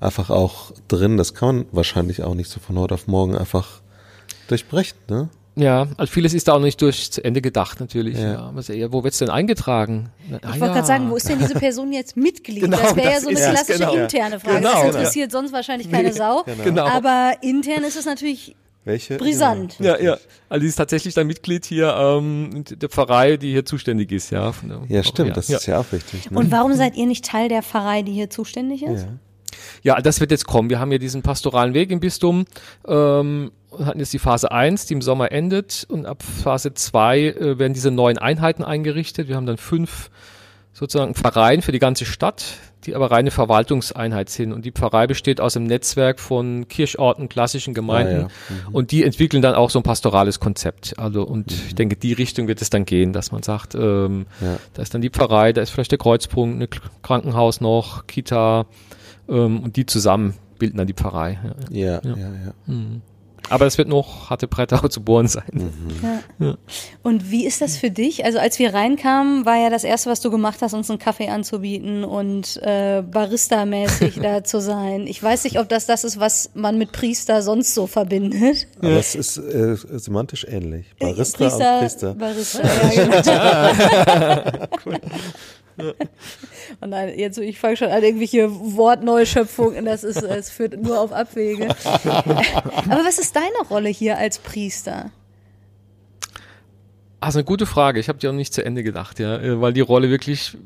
einfach auch drin. Das kann man wahrscheinlich auch nicht so von heute auf morgen einfach durchbrechen. Ne? ja, also vieles ist da auch nicht durch zu Ende gedacht natürlich. Ja. Ja. ja, wo wird's denn eingetragen? Na, ah Ich wollte gerade sagen, wo ist denn diese Person jetzt Mitglied? [laughs] Genau, das wäre ja so eine klassische genau. interne Frage. Genau, das ja. interessiert sonst wahrscheinlich keine Sau. Genau. Aber intern ist es natürlich Welche? brisant. Ja, ja. Also die ist tatsächlich dann Mitglied hier ähm, der Pfarrei, die hier zuständig ist, ja. von der Ja, stimmt, ja. das ist ja auch wichtig. Ne? Und warum seid ihr nicht Teil der Pfarrei, die hier zuständig ist? ja. Ja, das wird jetzt kommen. Wir haben ja diesen pastoralen Weg im Bistum, ähm, und hatten jetzt die Phase 1, die im Sommer endet und ab Phase 2 äh, werden diese neuen Einheiten eingerichtet. Wir haben dann fünf sozusagen Pfarreien für die ganze Stadt, die aber reine Verwaltungseinheit sind. Und die Pfarrei besteht aus einem Netzwerk von Kirchorten, klassischen Gemeinden. Ah, ja. Und die entwickeln dann auch so ein pastorales Konzept. Also, und ich denke, die Richtung wird es dann gehen, dass man sagt, ähm, Ja. da ist dann die Pfarrei, da ist vielleicht der Kreuzpunkt, ein Krankenhaus noch, Kita, ähm, und die zusammen bilden dann die Pfarrei. Ja. Ja, ja, ja. Aber es wird noch harte Bretter auch zu bohren sein. Mhm. Ja. Und wie ist das für dich? Also als wir reinkamen, war ja das Erste, was du gemacht hast, uns einen Kaffee anzubieten und äh, Barista-mäßig [laughs] da zu sein. Ich weiß nicht, ob das das ist, was man mit Priester sonst so verbindet. Aber es ist äh, semantisch ähnlich. Barista und Priester. Barista, ja, genau. [laughs] [laughs] Und dann, jetzt, ich fange schon an, irgendwelche Wortneuschöpfungen, das ist, es führt nur auf Abwege. [laughs] Aber was ist deine Rolle hier als Priester? Also eine gute Frage. Ich habe die auch nicht zu Ende gedacht, ja, äh, weil die Rolle wirklich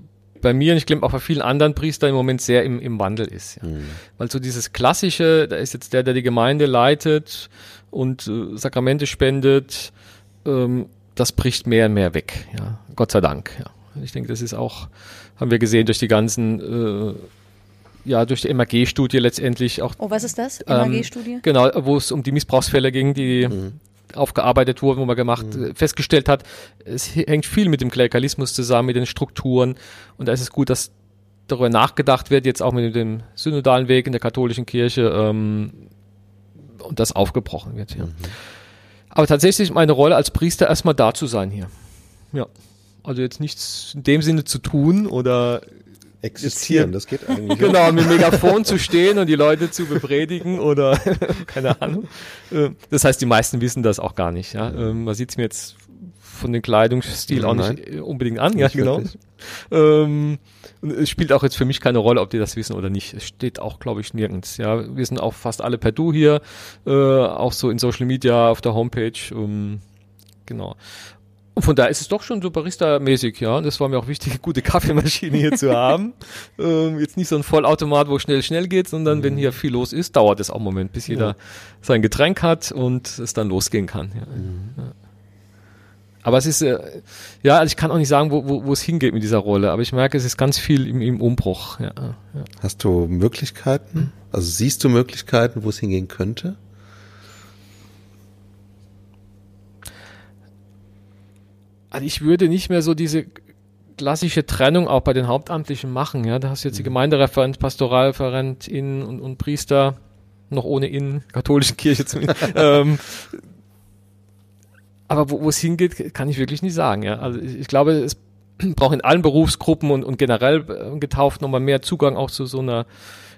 bei mir und ich glaube auch bei vielen anderen Priestern im Moment sehr im, im Wandel ist. Ja. Weil so dieses klassische, da ist jetzt der, der die Gemeinde leitet und äh, Sakramente spendet, ähm, das bricht mehr und mehr weg. Ja, Gott sei Dank. Ja. Ich denke, das ist auch, haben wir gesehen durch die ganzen, äh, ja, durch die MAG-Studie letztendlich auch Oh, was ist das? ähm, MAG-Studie? Genau, wo es um die Missbrauchsfälle ging, die aufgearbeitet wurden, wo man gemacht, äh, festgestellt hat, es hängt viel mit dem Klerikalismus zusammen, mit den Strukturen. Und da ist es gut, dass darüber nachgedacht wird, jetzt auch mit dem synodalen Weg in der katholischen Kirche, ähm, und das aufgebrochen wird. Ja. Aber tatsächlich ist meine Rolle als Priester erstmal da zu sein hier. Ja. Also jetzt nichts in dem Sinne zu tun oder Existieren, das geht eigentlich. Genau, mit dem Megafon zu stehen und die Leute zu bepredigen oder [laughs] keine Ahnung. Äh, Das heißt, die meisten wissen das auch gar nicht. Ja? Ähm, Man sieht es mir jetzt von den Kleidungsstil auch Nein. nicht äh, unbedingt an, ja Nicht genau. Ähm, es spielt auch jetzt für mich keine Rolle, ob die das wissen oder nicht. Es steht auch, glaube ich, nirgends. Ja, wir sind auch fast alle per Du hier, äh, auch so in Social Media, auf der Homepage. Ähm, genau. Und von daher ist es doch schon so Barista-mäßig, ja. Und das war mir auch wichtig, eine gute Kaffeemaschine hier zu [laughs] haben. Ähm, jetzt nicht so ein Vollautomat, wo schnell, schnell geht, sondern wenn hier viel los ist, dauert es auch einen Moment, bis jeder sein Getränk hat und es dann losgehen kann. Ja. Ja. Aber es ist, äh, ja, also ich kann auch nicht sagen, wo, wo, wo es hingeht mit dieser Rolle, aber ich merke, es ist ganz viel im, im Umbruch. Ja, ja. Hast du Möglichkeiten? Also siehst du Möglichkeiten, wo es hingehen könnte? Also ich würde nicht mehr so diese klassische Trennung auch bei den Hauptamtlichen machen. Ja, da hast du jetzt die Gemeindereferent, Pastoralreferentin und, und Priester, noch ohne in katholischen Kirche zumindest. [laughs] ähm, aber wo wo es hingeht, kann ich wirklich nicht sagen. Ja, also ich, ich glaube, es [clears throat] braucht in allen Berufsgruppen und, und generell äh, getauft nochmal mehr Zugang auch zu so einer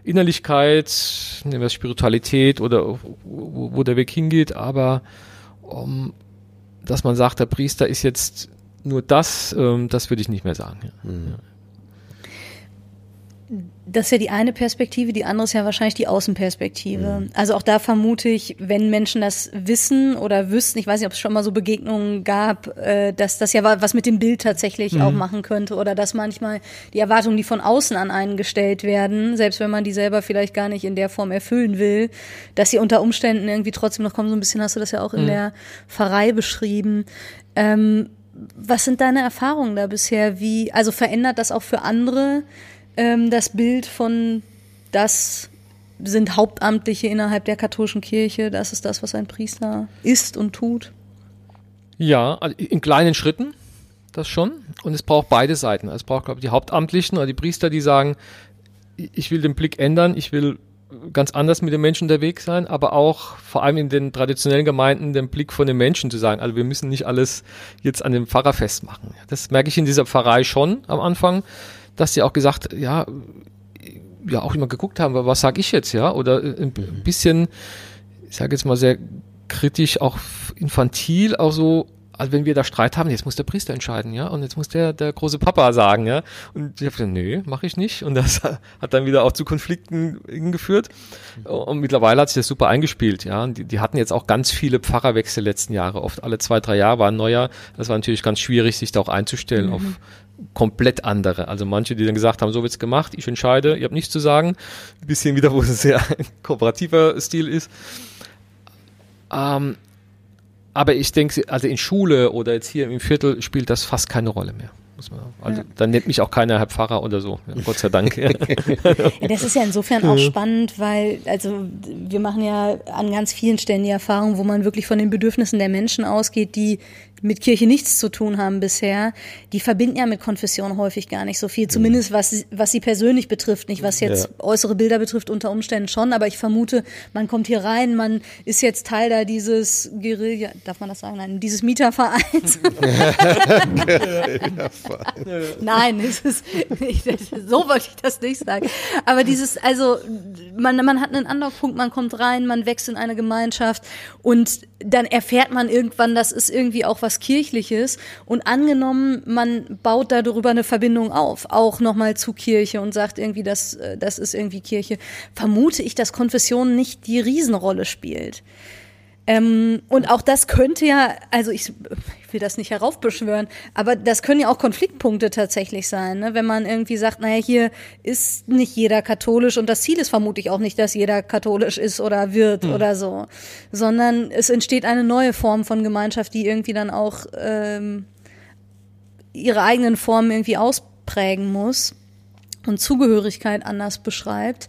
Innerlichkeit, nehmen wir Spiritualität oder wo, wo der Weg hingeht, aber um, dass man sagt, der Priester ist jetzt nur das, ähm, das würde ich nicht mehr sagen. Ja. Das ist ja die eine Perspektive, die andere ist ja wahrscheinlich die Außenperspektive. Also auch da vermute ich, wenn Menschen das wissen oder wüssten, ich weiß nicht, ob es schon mal so Begegnungen gab, äh, dass das ja wa- was mit dem Bild tatsächlich auch machen könnte oder dass manchmal die Erwartungen, die von außen an einen gestellt werden, selbst wenn man die selber vielleicht gar nicht in der Form erfüllen will, dass sie unter Umständen irgendwie trotzdem noch kommen. So ein bisschen hast du das ja auch in der Pfarrei beschrieben. Ähm, was sind deine Erfahrungen da bisher? Wie, also verändert das auch für andere ähm, das Bild von das sind Hauptamtliche innerhalb der katholischen Kirche, das ist das, was ein Priester ist und tut? Ja, also in kleinen Schritten, das schon. Und es braucht beide Seiten. Es braucht, glaube ich, die Hauptamtlichen oder die Priester, die sagen, ich will den Blick ändern, ich will ganz anders mit den Menschen unterwegs sein, aber auch vor allem in den traditionellen Gemeinden den Blick von den Menschen zu sagen. Also wir müssen nicht alles jetzt an dem Pfarrer festmachen. Das merke ich in dieser Pfarrei schon am Anfang, dass sie auch gesagt, ja, ja auch immer geguckt haben, was sage ich jetzt, ja, oder ein bisschen, ich sage jetzt mal sehr kritisch, auch infantil, auch so, also wenn wir da Streit haben, jetzt muss der Priester entscheiden, ja, und jetzt muss der, der große Papa sagen, ja, und ich habe gesagt, nö, mache ich nicht, und das [laughs] hat dann wieder auch zu Konflikten geführt, und mittlerweile hat sich das super eingespielt, ja, und die, die hatten jetzt auch ganz viele Pfarrerwechsel letzten Jahre, oft alle zwei, drei Jahre war ein neuer, das war natürlich ganz schwierig, sich da auch einzustellen auf komplett andere. Also manche, die dann gesagt haben, so wird's gemacht, ich entscheide, ihr habt nichts zu sagen. Ein bisschen wieder, wo es ein sehr [laughs] kooperativer Stil ist. Ähm, aber ich denke, also in Schule oder jetzt hier im Viertel spielt das fast keine Rolle mehr. Also dann nennt mich auch keiner Herr Pfarrer oder so. Ja, Gott sei Dank. [laughs] Ja, das ist ja insofern auch spannend, weil, also wir machen ja an ganz vielen Stellen die Erfahrung, wo man wirklich von den Bedürfnissen der Menschen ausgeht, die mit Kirche nichts zu tun haben bisher. Die verbinden ja mit Konfession häufig gar nicht so viel, zumindest was, was sie persönlich betrifft, nicht was jetzt Ja. äußere Bilder betrifft, unter Umständen schon, aber ich vermute, man kommt hier rein, man ist jetzt Teil da dieses Guerilla, darf man das sagen? Nein, dieses Mietervereins. [laughs] [laughs] Nein, es ist, ich, so wollte ich das nicht sagen. Aber dieses, also man, man hat einen Anlaufpunkt, man kommt rein, man wächst in eine Gemeinschaft und dann erfährt man irgendwann, das ist irgendwie auch was Kirchliches. Und angenommen, man baut darüber eine Verbindung auf, auch nochmal zu Kirche und sagt irgendwie, das, äh, das ist irgendwie Kirche, vermute ich, dass Konfession nicht die Riesenrolle spielt. Ähm, und auch das könnte ja, also ich, ich will das nicht heraufbeschwören, aber das können ja auch Konfliktpunkte tatsächlich sein, ne? wenn man irgendwie sagt, naja, hier ist nicht jeder katholisch und das Ziel ist vermutlich auch nicht, dass jeder katholisch ist oder wird oder so, sondern es entsteht eine neue Form von Gemeinschaft, die irgendwie dann auch ähm, ihre eigenen Formen irgendwie ausprägen muss und Zugehörigkeit anders beschreibt.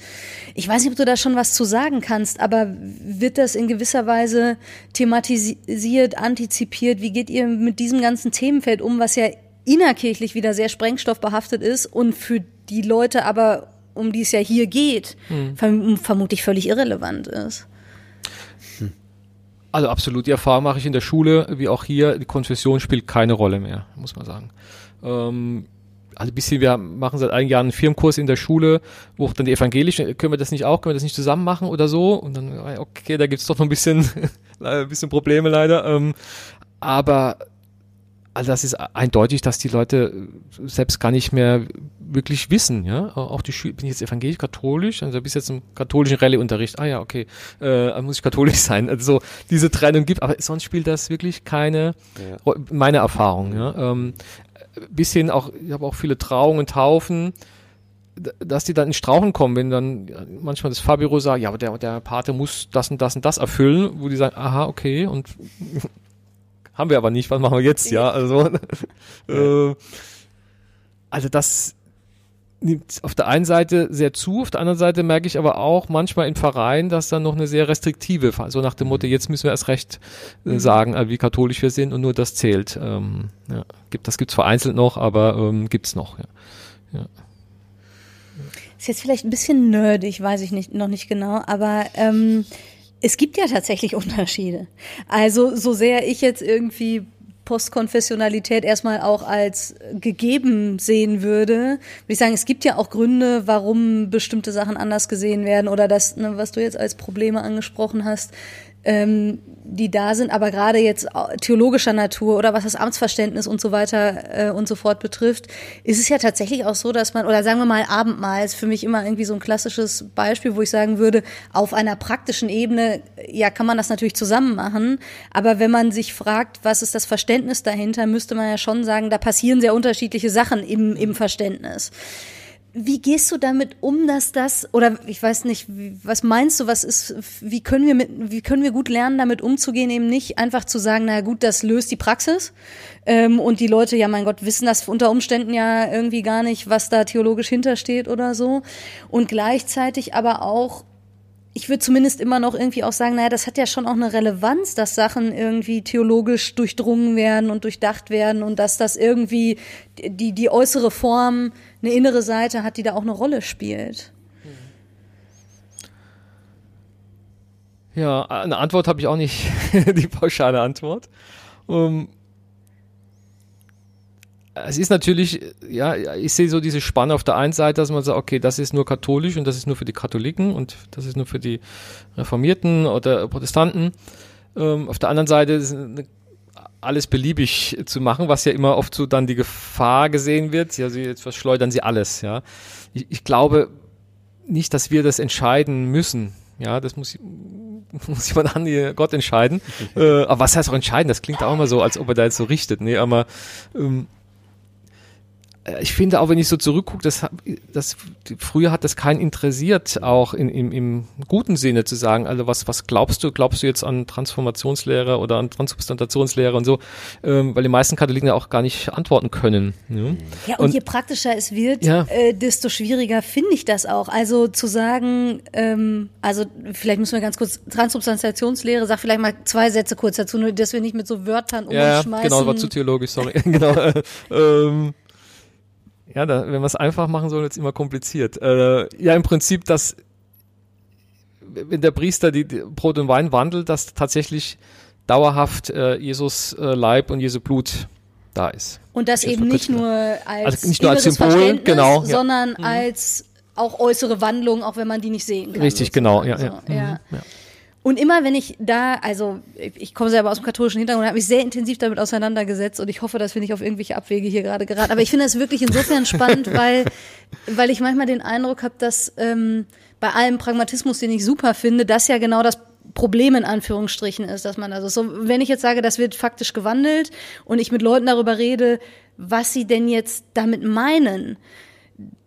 Ich weiß nicht, ob du da schon was zu sagen kannst, aber wird das in gewisser Weise thematisiert, antizipiert? Wie geht ihr mit diesem ganzen Themenfeld um, was ja innerkirchlich wieder sehr sprengstoffbehaftet ist und für die Leute aber, um die es ja hier geht, verm vermutlich völlig irrelevant ist? Also absolut, die Erfahrung mache ich in der Schule, wie auch hier, die Konfession spielt keine Rolle mehr, muss man sagen. Ähm, also ein bisschen, wir machen seit einigen Jahren einen Firmenkurs in der Schule, wo auch dann die Evangelischen, können wir das nicht auch, können wir das nicht zusammen machen oder so? Und dann, okay, da gibt's doch noch ein bisschen, [laughs] ein bisschen Probleme leider. Ähm, aber also das ist eindeutig, dass die Leute selbst gar nicht mehr wirklich wissen, ja. Auch die Schüler, bin ich jetzt evangelisch, katholisch, also bis jetzt im katholischen Rallye-Unterricht, ah ja, okay, äh, muss ich katholisch [laughs] sein. Also diese Trennung gibt, aber sonst spielt das wirklich keine, ja. meine Erfahrung, ja. Ähm, bis hin auch, ich habe auch viele Trauungen, Taufen, dass die dann in Strauchen kommen, wenn dann manchmal das Fabiro sagt, ja, aber der, der Pate muss das und das und das erfüllen, wo die sagen, aha, okay, und [laughs] haben wir aber nicht, was machen wir jetzt, ja, also, [laughs] äh, also das nimmt auf der einen Seite sehr zu, auf der anderen Seite merke ich aber auch manchmal in Vereinen, dass dann noch eine sehr restriktive, so nach dem Motto, jetzt müssen wir erst recht äh, mhm. sagen, äh, wie katholisch wir sind und nur das zählt. Ähm, ja, gibt, das gibt's vereinzelt noch, aber ähm, gibt's noch, ja. ja. Ist jetzt vielleicht ein bisschen nerdig, weiß ich nicht, noch nicht genau, aber ähm, es gibt ja tatsächlich [laughs] Unterschiede. Also so sehr ich jetzt irgendwie Postkonfessionalität erstmal auch als gegeben sehen würde, würde ich sagen, es gibt ja auch Gründe, warum bestimmte Sachen anders gesehen werden oder das, ne, was du jetzt als Probleme angesprochen hast, ähm, die da sind, aber gerade jetzt theologischer Natur oder was das Amtsverständnis und so weiter äh, und so fort betrifft, ist es ja tatsächlich auch so, dass man, oder sagen wir mal Abendmahl ist für mich immer irgendwie so ein klassisches Beispiel, wo ich sagen würde, auf einer praktischen Ebene, ja, kann man das natürlich zusammen machen, aber wenn man sich fragt, was ist das Verständnis dahinter, müsste man ja schon sagen, da passieren sehr unterschiedliche Sachen im, im Verständnis. Wie gehst du damit um, dass das oder ich weiß nicht, was meinst du, was ist, wie können wir mit, wie können wir gut lernen, damit umzugehen, eben nicht einfach zu sagen, na gut, das löst die Praxis ähm, und die Leute, ja mein Gott, wissen das unter Umständen ja irgendwie gar nicht, was da theologisch hintersteht oder so. Und gleichzeitig aber auch ich würde zumindest immer noch irgendwie auch sagen, naja, das hat ja schon auch eine Relevanz, dass Sachen irgendwie theologisch durchdrungen werden und durchdacht werden und dass das irgendwie die, die äußere Form eine innere Seite hat, die da auch eine Rolle spielt. Ja, eine Antwort habe ich auch nicht, [laughs] die pauschale Antwort. Um, es ist natürlich, ja, ich sehe so diese Spanne auf der einen Seite, dass man sagt, okay, das ist nur katholisch und das ist nur für die Katholiken und das ist nur für die Reformierten oder Protestanten. Ähm, auf der anderen Seite ist eine alles beliebig zu machen, was ja immer oft so dann die Gefahr gesehen wird. Ja, sie, jetzt verschleudern sie alles, ja. Ich, ich glaube nicht, dass wir das entscheiden müssen. Ja, das muss, [laughs] muss jemand an Gott entscheiden. [laughs] äh, aber was heißt auch entscheiden? Das klingt auch immer so, als ob er da jetzt so richtet. Nee, aber ähm, äh, ich finde auch, wenn ich so zurückgucke, das, das, früher hat das keinen interessiert, auch in, im, im guten Sinne zu sagen, also was, was glaubst du? Glaubst du jetzt an Transformationslehre oder an Transubstantationslehre und so? Ähm, weil die meisten Katholiken ja auch gar nicht antworten können. Ja, ja und, und, je praktischer es wird, ja. äh, desto schwieriger finde ich das auch. Also zu sagen, ähm, also vielleicht müssen wir ganz kurz, Transubstantationslehre, sag vielleicht mal zwei Sätze kurz dazu, nur dass wir nicht mit so Wörtern umschmeißen. Ja, genau, war zu theologisch, sorry. [laughs] genau. [laughs] ähm, ja, da, wenn man es einfach machen soll, wird es immer kompliziert. Äh, ja, im Prinzip, dass wenn der Priester die, die Brot und Wein wandelt, dass tatsächlich dauerhaft äh, Jesus äh, Leib und Jesu Blut da ist. Und das, eben nicht nur als, also nicht nur als Symbol, genau, sondern ja. Mhm. als auch äußere Wandlung, auch wenn man die nicht sehen kann. Richtig, genau, ja, ja. ja. Mhm, ja. Und immer wenn ich da, also ich komme selber aus dem katholischen Hintergrund, habe mich sehr intensiv damit auseinandergesetzt und ich hoffe, dass wir nicht auf irgendwelche Abwege hier gerade geraten. Aber ich finde das wirklich insofern spannend, [laughs] weil, weil ich manchmal den Eindruck habe, dass ähm, bei allem Pragmatismus, den ich super finde, das ja genau das Problem in Anführungsstrichen ist, dass man also so, wenn ich jetzt sage, das wird faktisch gewandelt und ich mit Leuten darüber rede, was sie denn jetzt damit meinen,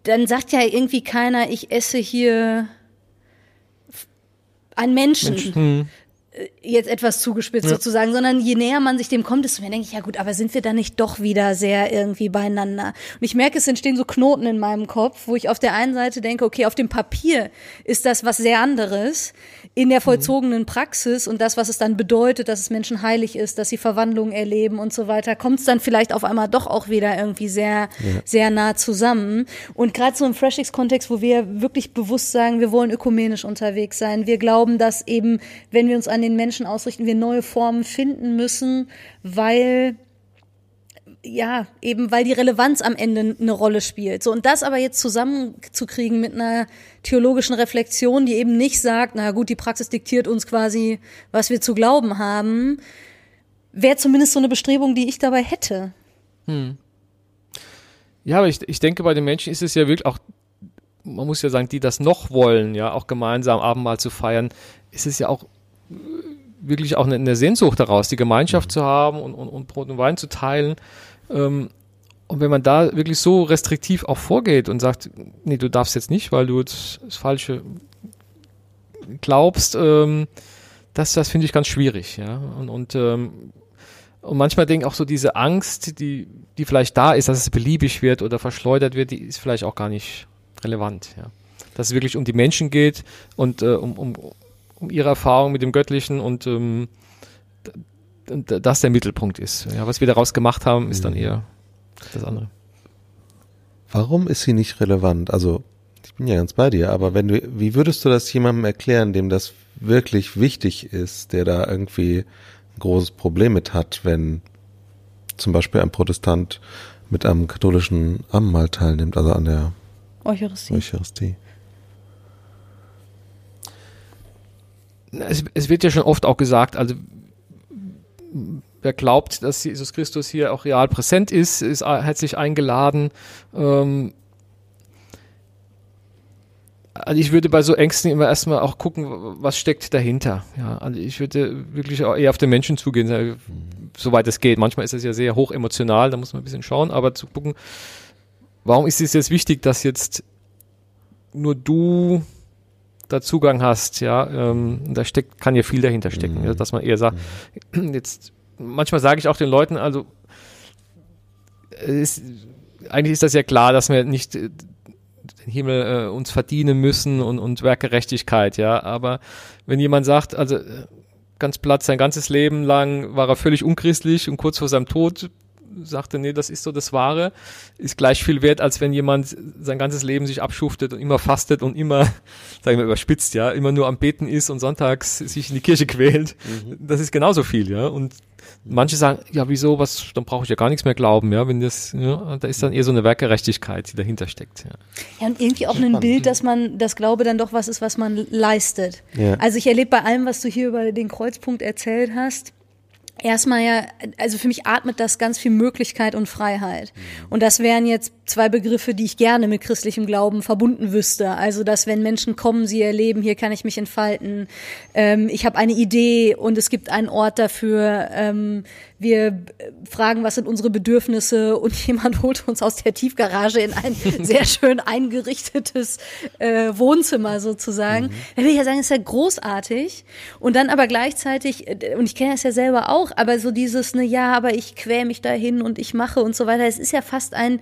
dann sagt ja irgendwie keiner, ich esse hier an Menschen. Menschen. Hm. Äh, jetzt etwas zugespitzt ja. sozusagen, sondern je näher man sich dem kommt, desto mehr denke ich, ja gut, aber sind wir da nicht doch wieder sehr irgendwie beieinander? Und ich merke, es entstehen so Knoten in meinem Kopf, wo ich auf der einen Seite denke, okay, auf dem Papier ist das was sehr anderes in der mhm. vollzogenen Praxis und das, was es dann bedeutet, dass es Menschen heilig ist, dass sie Verwandlungen erleben und so weiter, kommt es dann vielleicht auf einmal doch auch wieder irgendwie sehr, ja. sehr nah zusammen. Und gerade so im Freshix-Kontext, wo wir wirklich bewusst sagen, wir wollen ökumenisch unterwegs sein, wir glauben, dass eben, wenn wir uns an den Menschen ausrichten, wir neue Formen finden müssen, weil ja, eben weil die Relevanz am Ende eine Rolle spielt. So, und das aber jetzt zusammenzukriegen mit einer theologischen Reflexion, die eben nicht sagt, na gut, die Praxis diktiert uns quasi, was wir zu glauben haben, wäre zumindest so eine Bestrebung, die ich dabei hätte. Hm. Ja, aber ich, ich denke, bei den Menschen ist es ja wirklich auch, man muss ja sagen, die das noch wollen, ja, auch gemeinsam Abendmahl zu feiern, ist es ja auch wirklich auch eine, eine Sehnsucht daraus, die Gemeinschaft zu haben und, und, und Brot und Wein zu teilen. Ähm, und wenn man da wirklich so restriktiv auch vorgeht und sagt, nee, du darfst jetzt nicht, weil du das, Falsche glaubst, ähm, das, das finde ich ganz schwierig, ja. Und, und, ähm, und manchmal denke ich auch so diese Angst, die, die vielleicht da ist, dass es beliebig wird oder verschleudert wird, die ist vielleicht auch gar nicht relevant, ja. Dass es wirklich um die Menschen geht und äh, um, um, um ihre Erfahrung mit dem Göttlichen und, ähm, und das der Mittelpunkt ist. Ja, was wir daraus gemacht haben, ist dann mhm. eher das andere. Warum ist sie nicht relevant? Also, ich bin ja ganz bei dir, aber wenn du, wie würdest du das jemandem erklären, dem das wirklich wichtig ist, der da irgendwie ein großes Problem mit hat, wenn zum Beispiel ein Protestant mit einem katholischen Abendmahl teilnimmt, also an der Eucharistie. Eucharistie. Es, es, wird ja schon oft auch gesagt, also wer glaubt, dass Jesus Christus hier auch real präsent ist, ist herzlich eingeladen. Ähm, also ich würde bei so Ängsten immer erstmal auch gucken, was steckt dahinter. Ja, also ich würde wirklich eher auf den Menschen zugehen, soweit es geht. Manchmal ist es ja sehr hoch emotional, da muss man ein bisschen schauen, aber zu gucken, warum ist es jetzt wichtig, dass jetzt nur du da Zugang hast, ja, ähm, da steckt, kann ja viel dahinter stecken, mhm. dass man eher sagt, mhm. jetzt manchmal sage ich auch den Leuten, also ist, eigentlich ist das ja klar, dass wir nicht äh, den Himmel äh, uns verdienen müssen und, und Werkgerechtigkeit, ja. Aber wenn jemand sagt, also äh, ganz platt, sein ganzes Leben lang war er völlig unchristlich und kurz vor seinem Tod sagte, nee, das ist so das Wahre, ist gleich viel wert, als wenn jemand sein ganzes Leben sich abschuftet und immer fastet und immer, [laughs] sagen wir überspitzt, ja, immer nur am Beten ist und sonntags sich in die Kirche [laughs] quält. Mhm. Das ist genauso viel, ja. Und manche sagen, ja, wieso, was, dann brauche ich ja gar nichts mehr glauben, ja, wenn das, ja, da ist dann eher so eine Werkgerechtigkeit, die dahinter steckt, ja. Ja, und irgendwie auch ein Bild, dass man, das Glaube dann doch was ist, was man leistet. Ja. Also ich erlebe bei allem, was du hier über den Kreuzpunkt erzählt hast, erstmal ja, also für mich atmet das ganz viel Möglichkeit und Freiheit. Mhm. Und das wären jetzt zwei Begriffe, die ich gerne mit christlichem Glauben verbunden wüsste. Also, dass wenn Menschen kommen, sie erleben, hier kann ich mich entfalten. Ähm, ich habe eine Idee und es gibt einen Ort dafür. Ähm, wir fragen, was sind unsere Bedürfnisse und [laughs] jemand holt uns aus der Tiefgarage in ein [laughs] sehr schön eingerichtetes äh, Wohnzimmer sozusagen. Mhm. Da will ich ja sagen, ist ja großartig. Und dann aber gleichzeitig, äh, und ich kenne das ja selber auch, aber so dieses, ne, ja, aber ich quäl mich dahin und ich mache und so weiter. Es ist ja fast ein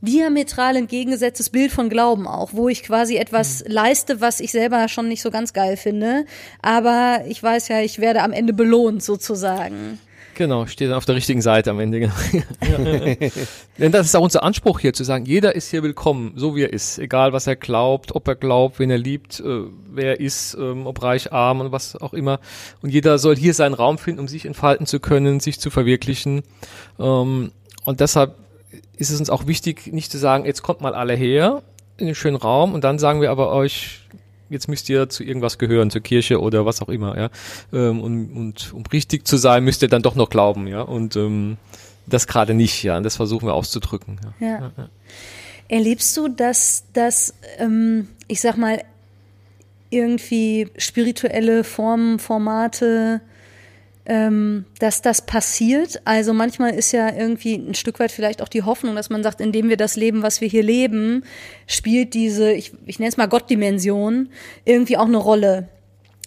diametral entgegengesetztes Bild von Glauben auch, wo ich quasi etwas mhm. leiste, was ich selber schon nicht so ganz geil finde. Aber ich weiß ja, ich werde am Ende belohnt sozusagen. Genau, steht dann auf der richtigen Seite am Ende. Genau. [laughs] Denn das ist auch unser Anspruch hier, zu sagen, jeder ist hier willkommen, so wie er ist. Egal, was er glaubt, ob er glaubt, wen er liebt, äh, wer er ist, ähm, ob reich, arm und was auch immer. Und jeder soll hier seinen Raum finden, um sich entfalten zu können, sich zu verwirklichen. Ähm, und deshalb ist es uns auch wichtig, nicht zu sagen, jetzt kommt mal alle her in den schönen Raum und dann sagen wir aber euch, jetzt müsst ihr zu irgendwas gehören, zur Kirche oder was auch immer, ja. Ähm, und, und um richtig zu sein, müsst ihr dann doch noch glauben, ja. Und ähm, das gerade nicht, ja. Und das versuchen wir auszudrücken. Ja. ja. ja. Erlebst du, dass das, ähm, ich sag mal, irgendwie spirituelle Formen, Formate, ähm, dass das passiert. Also manchmal ist ja irgendwie ein Stück weit vielleicht auch die Hoffnung, dass man sagt, indem wir das leben, was wir hier leben, spielt diese, ich, ich nenne es mal Gottdimension, irgendwie auch eine Rolle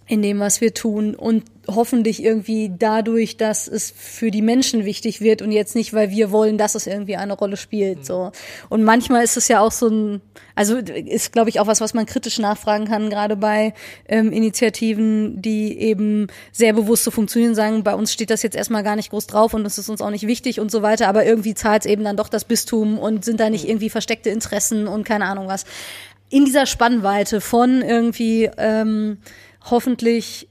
in dem, was wir tun und hoffentlich irgendwie dadurch, dass es für die Menschen wichtig wird und jetzt nicht, weil wir wollen, dass es irgendwie eine Rolle spielt. So und manchmal ist es ja auch so ein, also ist glaube ich auch was, was man kritisch nachfragen kann, gerade bei ähm, Initiativen, die eben sehr bewusst so funktionieren, sagen, bei uns steht das jetzt erstmal gar nicht groß drauf und es ist uns auch nicht wichtig und so weiter, aber irgendwie zahlt es eben dann doch das Bistum und sind da nicht mhm. irgendwie versteckte Interessen und keine Ahnung was. In dieser Spannweite von irgendwie ähm, hoffentlich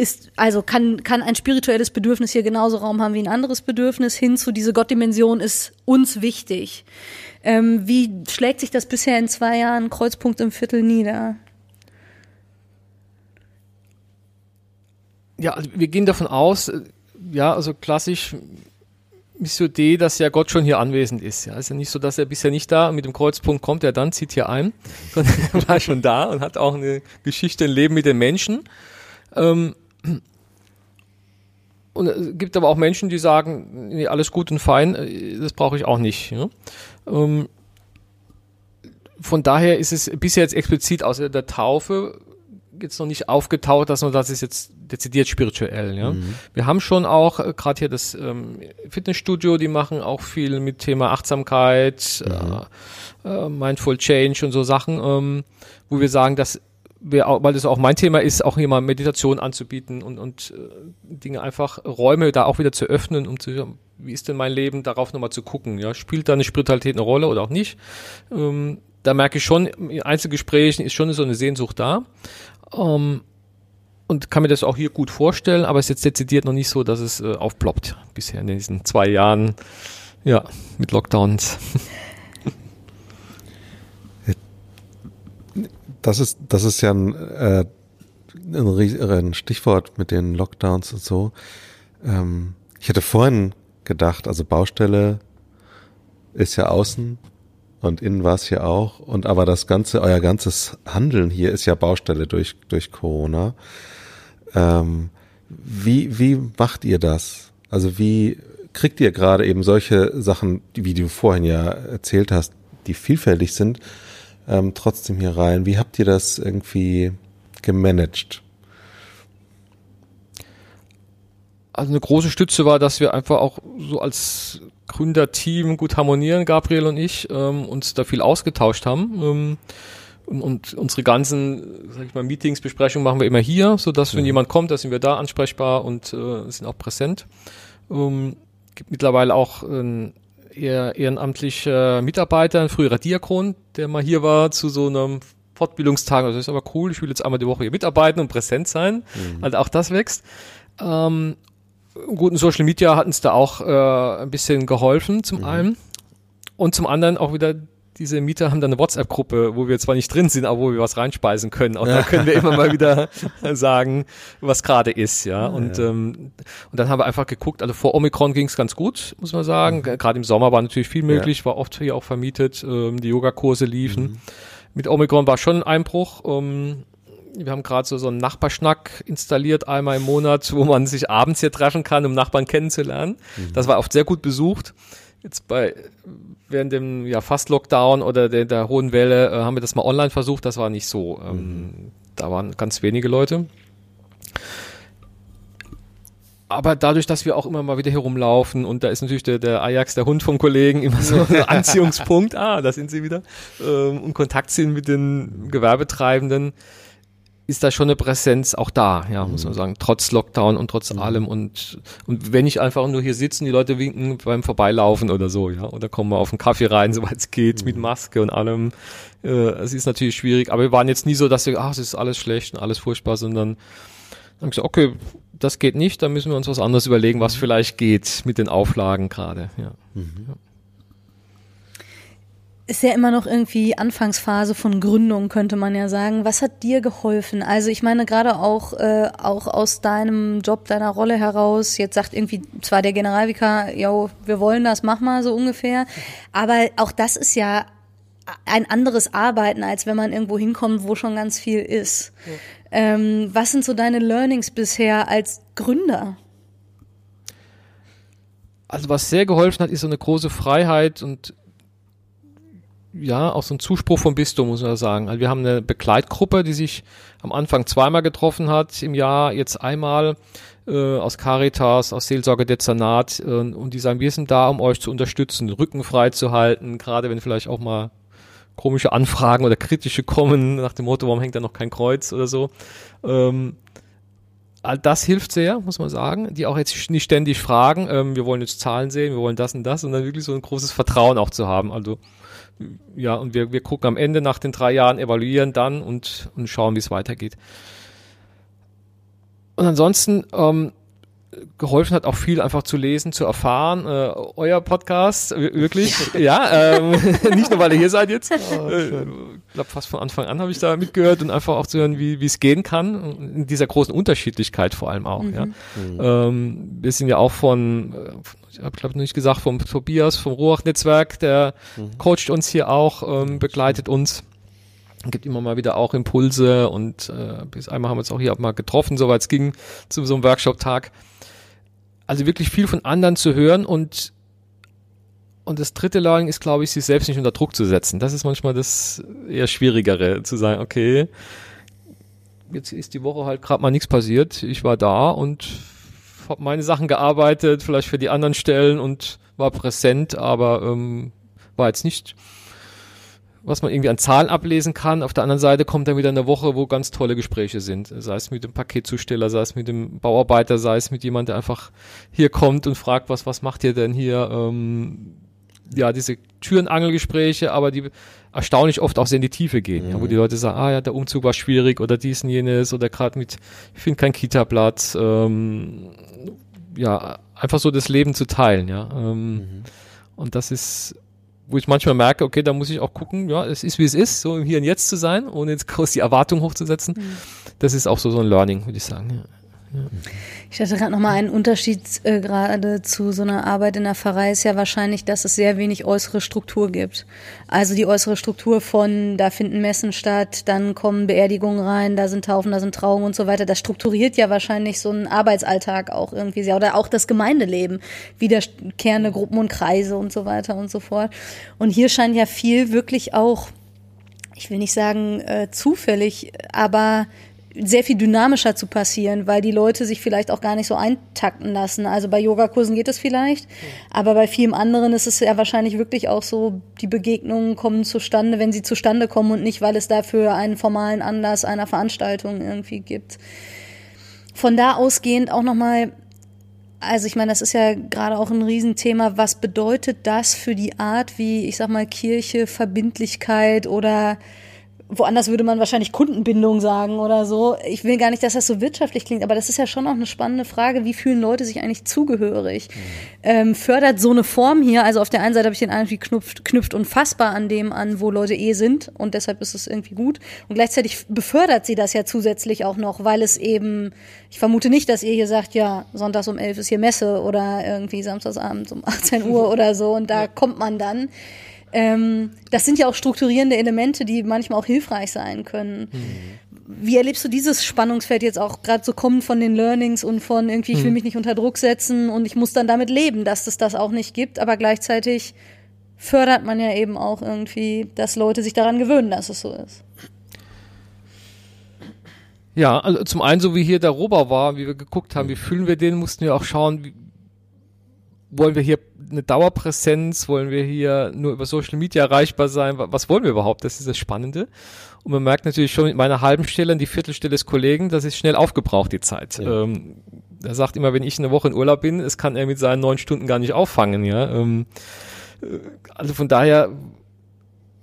ist, also kann, kann ein spirituelles Bedürfnis hier genauso Raum haben wie ein anderes Bedürfnis, hin zu diese Gottdimension ist uns wichtig. Ähm, wie schlägt sich das bisher in zwei Jahren Kreuzpunkt im Viertel nieder? Ja, also wir gehen davon aus, äh, ja, also klassisch Mission D, dass ja Gott schon hier anwesend ist. Ja, ist ja nicht so, dass er bisher nicht da mit dem Kreuzpunkt kommt, er dann zieht hier ein, [laughs] sondern er war schon da und hat auch eine Geschichte, ein Leben mit den Menschen. Ähm, und es gibt aber auch Menschen, die sagen, nee, alles gut und fein, äh, das brauche ich auch nicht. Ja? Ähm, von daher ist es bisher jetzt explizit außer der Taufe jetzt noch nicht aufgetaucht, dass man das ist jetzt dezidiert spirituell. Ja, mhm. wir haben schon auch äh, gerade hier das ähm, Fitnessstudio, die machen auch viel mit Thema Achtsamkeit, mhm. äh, äh, Mindful Change und so Sachen, ähm, wo wir sagen, dass weil das auch mein Thema ist, auch hier mal Meditation anzubieten und und äh, Dinge einfach Räume da auch wieder zu öffnen, um zu wie ist denn mein Leben, darauf nochmal zu gucken. Ja, spielt da eine Spiritualität eine Rolle oder auch nicht? Ähm, da merke ich schon, in Einzelgesprächen ist schon so eine Sehnsucht da. Ähm, und kann mir das auch hier gut vorstellen, aber es ist jetzt dezidiert noch nicht so, dass es äh, aufploppt bisher in diesen zwei Jahren, ja, mit Lockdowns. [laughs] Das ist, das ist ja ein, äh, ein, ein Stichwort mit den Lockdowns und so. Ähm, ich hätte vorhin gedacht, also Baustelle ist ja außen und innen war es hier auch. Und aber das ganze, euer ganzes Handeln hier ist ja Baustelle durch, durch Corona. Ähm, wie, wie macht ihr das? Also wie kriegt ihr gerade eben solche Sachen, wie du vorhin ja erzählt hast, die vielfältig sind, ähm, trotzdem hier rein? Wie habt ihr das irgendwie gemanagt? Also eine große Stütze war, dass wir einfach auch so als Gründerteam gut harmonieren, Gabriel und ich, ähm, uns da viel ausgetauscht haben. Ähm, und, und unsere ganzen, sag ich mal, Meetings, Besprechungen machen wir immer hier, so dass wenn mhm. jemand kommt, da sind wir da ansprechbar und äh, sind auch präsent. Ähm, gibt mittlerweile auch ein eher ehrenamtlicher Mitarbeiter, ein früherer Diakon, der mal hier war zu so einem Fortbildungstag. Also das ist aber cool. Ich will jetzt einmal die Woche hier mitarbeiten und präsent sein. Mhm. Also auch das wächst. Ähm, guten Social Media hat uns da auch äh, ein bisschen geholfen, zum mhm. einen. Und zum anderen auch wieder, diese Mieter haben da eine WhatsApp-Gruppe, wo wir zwar nicht drin sind, aber wo wir was reinspeisen können. Auch da können wir immer mal wieder [laughs] sagen, was gerade ist, ja. Und, ja. Ähm, und dann haben wir einfach geguckt, also vor Omikron ging es ganz gut, muss man sagen. Mhm. Gerade im Sommer war natürlich viel möglich, ja. war oft hier auch vermietet, ähm, die Yogakurse liefen. Mhm. Mit Omikron war schon ein Einbruch. Ähm, wir haben gerade so, so einen Nachbarschnack installiert, einmal im Monat, wo man sich abends hier treffen kann, um Nachbarn kennenzulernen. Mhm. Das war oft sehr gut besucht. Jetzt bei während dem ja fast Lockdown oder der, der hohen Welle äh, haben wir das mal online versucht. Das war nicht so. Ähm, mhm. Da waren ganz wenige Leute. Aber dadurch, dass wir auch immer mal wieder herumlaufen und da ist natürlich der, der Ajax, der Hund vom Kollegen, immer so ein [laughs] Anziehungspunkt, ah, da sind sie wieder, ähm, und Kontakt sind mit den Gewerbetreibenden, ist da schon eine Präsenz auch da, ja, muss man mhm. sagen, trotz Lockdown und trotz mhm. allem und, und wenn ich einfach nur hier sitzen, die Leute winken beim Vorbeilaufen oder so, ja, oder kommen wir auf einen Kaffee rein, [laughs] soweit es geht, mhm. mit Maske und allem, äh, es ist natürlich schwierig, aber wir waren jetzt nie so, dass wir, ach, es ist alles schlecht und alles furchtbar, sondern dann haben gesagt, okay, das geht nicht, dann müssen wir uns was anderes überlegen, was mhm. vielleicht geht mit den Auflagen gerade, ja. Mhm. ja ist ja immer noch irgendwie Anfangsphase von Gründung, könnte man ja sagen. Was hat dir geholfen? Also ich meine gerade auch, äh, auch aus deinem Job, deiner Rolle heraus, jetzt sagt irgendwie zwar der Generalvikar, ja, wir wollen das, mach mal so ungefähr, aber auch das ist ja ein anderes Arbeiten, als wenn man irgendwo hinkommt, wo schon ganz viel ist. Ja. Ähm, was sind so deine Learnings bisher als Gründer? Also was sehr geholfen hat, ist so eine große Freiheit und ja, auch so ein Zuspruch vom Bistum, muss man sagen. Also wir haben eine Begleitgruppe, die sich am Anfang zweimal getroffen hat im Jahr, jetzt einmal äh, aus Caritas, aus Seelsorge Dezernat äh, und die sagen, wir sind da, um euch zu unterstützen, Rücken frei zu halten, gerade wenn vielleicht auch mal komische Anfragen oder kritische kommen, nach dem Motto, warum hängt da noch kein Kreuz oder so. Ähm, all das hilft sehr, muss man sagen, die auch jetzt nicht ständig fragen, ähm, wir wollen jetzt Zahlen sehen, wir wollen das und das, und dann wirklich so ein großes Vertrauen auch zu haben. Also ja, und wir, wir gucken am Ende nach den drei Jahren, evaluieren dann und, und schauen, wie es weitergeht. Und ansonsten, ähm, geholfen hat, auch viel einfach zu lesen, zu erfahren. Äh, euer Podcast, wirklich, ja, ja ähm, [laughs] nicht nur, weil ihr hier seid jetzt. Oh, äh, ich glaube, fast von Anfang an habe ich da mitgehört und einfach auch zu hören, wie wie es gehen kann, in dieser großen Unterschiedlichkeit vor allem auch. Mhm. Ja. Mhm. Ähm, wir sind ja auch von, äh, ich habe glaube nicht gesagt, vom Tobias, vom Ruach-Netzwerk, der mhm. coacht uns hier auch, ähm, begleitet uns gibt immer mal wieder auch Impulse und äh, bis einmal haben wir uns auch hier auch mal getroffen, soweit es ging, zu so einem Workshop-Tag. Also wirklich viel von anderen zu hören und und das dritte Learning ist, glaube ich, sich selbst nicht unter Druck zu setzen. Das ist manchmal das eher Schwierigere, zu sagen, okay, jetzt ist die Woche halt gerade mal nichts passiert. Ich war da und habe meine Sachen gearbeitet, vielleicht für die anderen Stellen und war präsent, aber ähm, war jetzt nicht was man irgendwie an Zahlen ablesen kann. Auf der anderen Seite kommt dann wieder eine Woche, wo ganz tolle Gespräche sind. Sei es mit dem Paketzusteller, sei es mit dem Bauarbeiter, sei es mit jemand, der einfach hier kommt und fragt, was, was macht ihr denn hier? Ähm, ja, diese Türenangelgespräche, aber die erstaunlich oft auch sehr in die Tiefe gehen, mhm. ja, wo die Leute sagen, ah ja, der Umzug war schwierig oder dies und jenes oder gerade mit, ich finde kein Kita-Platz, ähm, ja, einfach so das Leben zu teilen, ja. Ähm, mhm. Und das ist wo ich manchmal merke, okay, da muss ich auch gucken, ja, es ist wie es ist, so im Hier und Jetzt zu sein, ohne jetzt groß die Erwartung hochzusetzen. Mhm. Das ist auch so, so ein Learning, würde ich sagen. Ja. Ich hatte gerade nochmal einen Unterschied äh, gerade zu so einer Arbeit in der Pfarrei ist ja wahrscheinlich, dass es sehr wenig äußere Struktur gibt. Also die äußere Struktur von, da finden Messen statt, dann kommen Beerdigungen rein, da sind Taufen, da sind Trauungen und so weiter. Das strukturiert ja wahrscheinlich so einen Arbeitsalltag auch irgendwie sehr oder auch das Gemeindeleben, wiederkehrende Gruppen und Kreise und so weiter und so fort. Und hier scheint ja viel wirklich auch, ich will nicht sagen äh, zufällig, aber sehr viel dynamischer zu passieren, weil die Leute sich vielleicht auch gar nicht so eintakten lassen. Also bei Yogakursen geht es vielleicht, aber bei vielem anderen ist es ja wahrscheinlich wirklich auch so, die Begegnungen kommen zustande, wenn sie zustande kommen und nicht, weil es dafür einen formalen Anlass einer Veranstaltung irgendwie gibt. Von da ausgehend auch nochmal, also ich meine, das ist ja gerade auch ein Riesenthema. Was bedeutet das für die Art, wie, ich sag mal, Kirche, Verbindlichkeit oder woanders würde man wahrscheinlich Kundenbindung sagen oder so. Ich will gar nicht, dass das so wirtschaftlich klingt, aber das ist ja schon auch eine spannende Frage. Wie fühlen Leute sich eigentlich zugehörig? Mhm. Ähm, fördert so eine Form hier, also auf der einen Seite habe ich den Eindruck, knüpft, knüpft unfassbar an dem an, wo Leute eh sind und deshalb ist es irgendwie gut. Und gleichzeitig befördert sie das ja zusätzlich auch noch, weil es eben, ich vermute nicht, dass ihr hier sagt, ja, sonntags um elf ist hier Messe oder irgendwie samstagsabends um 18 Uhr [laughs] oder so und da ja. kommt man dann. Ähm, das sind ja auch strukturierende Elemente, die manchmal auch hilfreich sein können. Mhm. Wie erlebst du dieses Spannungsfeld jetzt auch gerade so kommen von den Learnings und von irgendwie, ich will mhm. mich nicht unter Druck setzen und ich muss dann damit leben, dass es das auch nicht gibt, aber gleichzeitig fördert man ja eben auch irgendwie, dass Leute sich daran gewöhnen, dass es so ist. Ja, also zum einen, so wie hier der Rober war, wie wir geguckt haben, wie fühlen wir den, mussten wir auch schauen, wie, wollen wir hier eine Dauerpräsenz? Wollen wir hier nur über Social Media erreichbar sein? Was wollen wir überhaupt? Das ist das Spannende. Und man merkt natürlich schon mit meiner halben Stelle und die Viertelstelle des Kollegen, das ist schnell aufgebraucht, die Zeit. Ja. Ähm, er sagt immer, wenn ich eine Woche in Urlaub bin, es kann er mit seinen neun Stunden gar nicht auffangen, ja. Ähm, äh, also von daher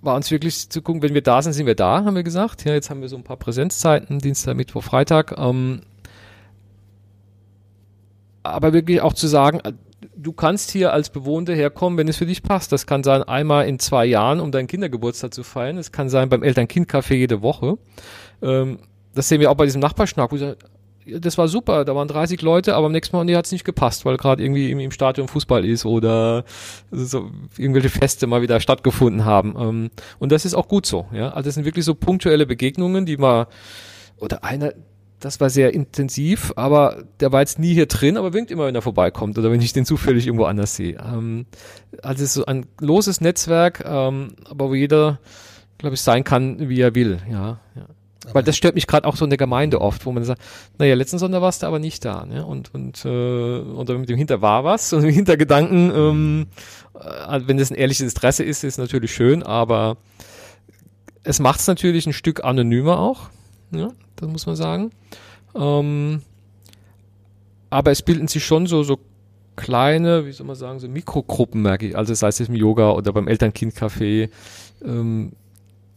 war uns wirklich zu gucken, wenn wir da sind, sind wir da, haben wir gesagt. Ja, jetzt haben wir so ein paar Präsenzzeiten, Dienstag, Mittwoch, Freitag. Ähm, aber wirklich auch zu sagen, du kannst hier als Bewohner herkommen, wenn es für dich passt. Das kann sein einmal in zwei Jahren, um deinen Kindergeburtstag zu feiern. Das kann sein beim Eltern-Kind-Café jede Woche. Ähm, das sehen wir auch bei diesem Nachbarschnack. Das war super, da waren 30 Leute, aber am nächsten Mal nee, hat es nicht gepasst, weil gerade irgendwie im, im, Stadion Fußball ist oder so irgendwelche Feste mal wieder stattgefunden haben. Ähm, und das ist auch gut so. Ja? Also das sind wirklich so punktuelle Begegnungen, die mal oder einer, das war sehr intensiv, aber der war jetzt nie hier drin, aber winkt immer, wenn er vorbeikommt oder wenn ich den zufällig irgendwo anders sehe. Ähm, also es ist so ein loses Netzwerk, ähm, aber wo jeder, glaube ich, sein kann, wie er will, ja. ja. Weil das stört mich gerade auch so in der Gemeinde oft, wo man sagt, naja, letzten Sonntag warst du aber nicht da, ne? Und und äh, oder mit dem Hinter war was und dem Hintergedanken, ähm, äh, wenn das ein ehrliches Interesse ist, ist natürlich schön, aber es macht es natürlich ein Stück anonymer auch. Ja, das muss man sagen. Ähm, aber es bilden sich schon so, so kleine, wie soll man sagen, so Mikrogruppen, merke ich, also sei es im Yoga oder beim Eltern-Kind-Café, ähm,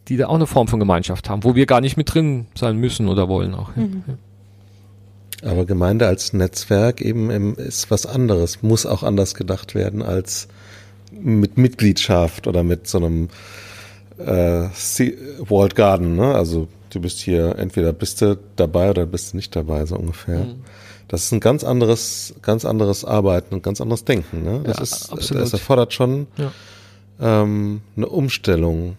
die da auch eine Form von Gemeinschaft haben, wo wir gar nicht mit drin sein müssen oder wollen auch. Mhm. Ja. Aber Gemeinde als Netzwerk eben ist was anderes, muss auch anders gedacht werden als mit Mitgliedschaft oder mit so einem äh, Walled Garden. Ne? Also du bist hier, entweder bist du dabei oder bist du nicht dabei, so ungefähr. Mhm. Das ist ein ganz anderes, ganz anderes Arbeiten und ganz anderes Denken. Ne? Das ja, ist, absolut. das erfordert schon Ja. ähm, eine Umstellung.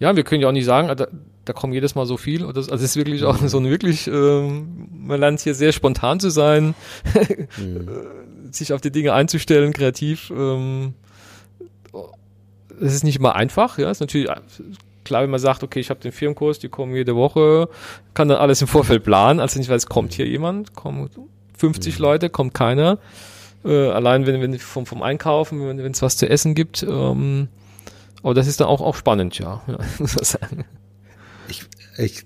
Ja, wir können ja auch nicht sagen, da, da kommen jedes Mal so viel. Das, also es ist wirklich auch so ein wirklich, ähm, man lernt hier sehr spontan zu sein, [laughs] sich auf die Dinge einzustellen, kreativ. Ähm, es ist nicht immer einfach, ja. Es ist natürlich klar, wenn man sagt, okay, ich habe den Firmenkurs, die kommen jede Woche, kann dann alles im Vorfeld planen, also nicht weiß, kommt hier jemand, kommen 50 Leute, kommt keiner. Äh, allein wenn, wenn vom, vom Einkaufen, wenn es was zu essen gibt. Ähm, aber das ist dann auch, auch spannend, ja, ja [laughs] muss man sagen. Ich, ich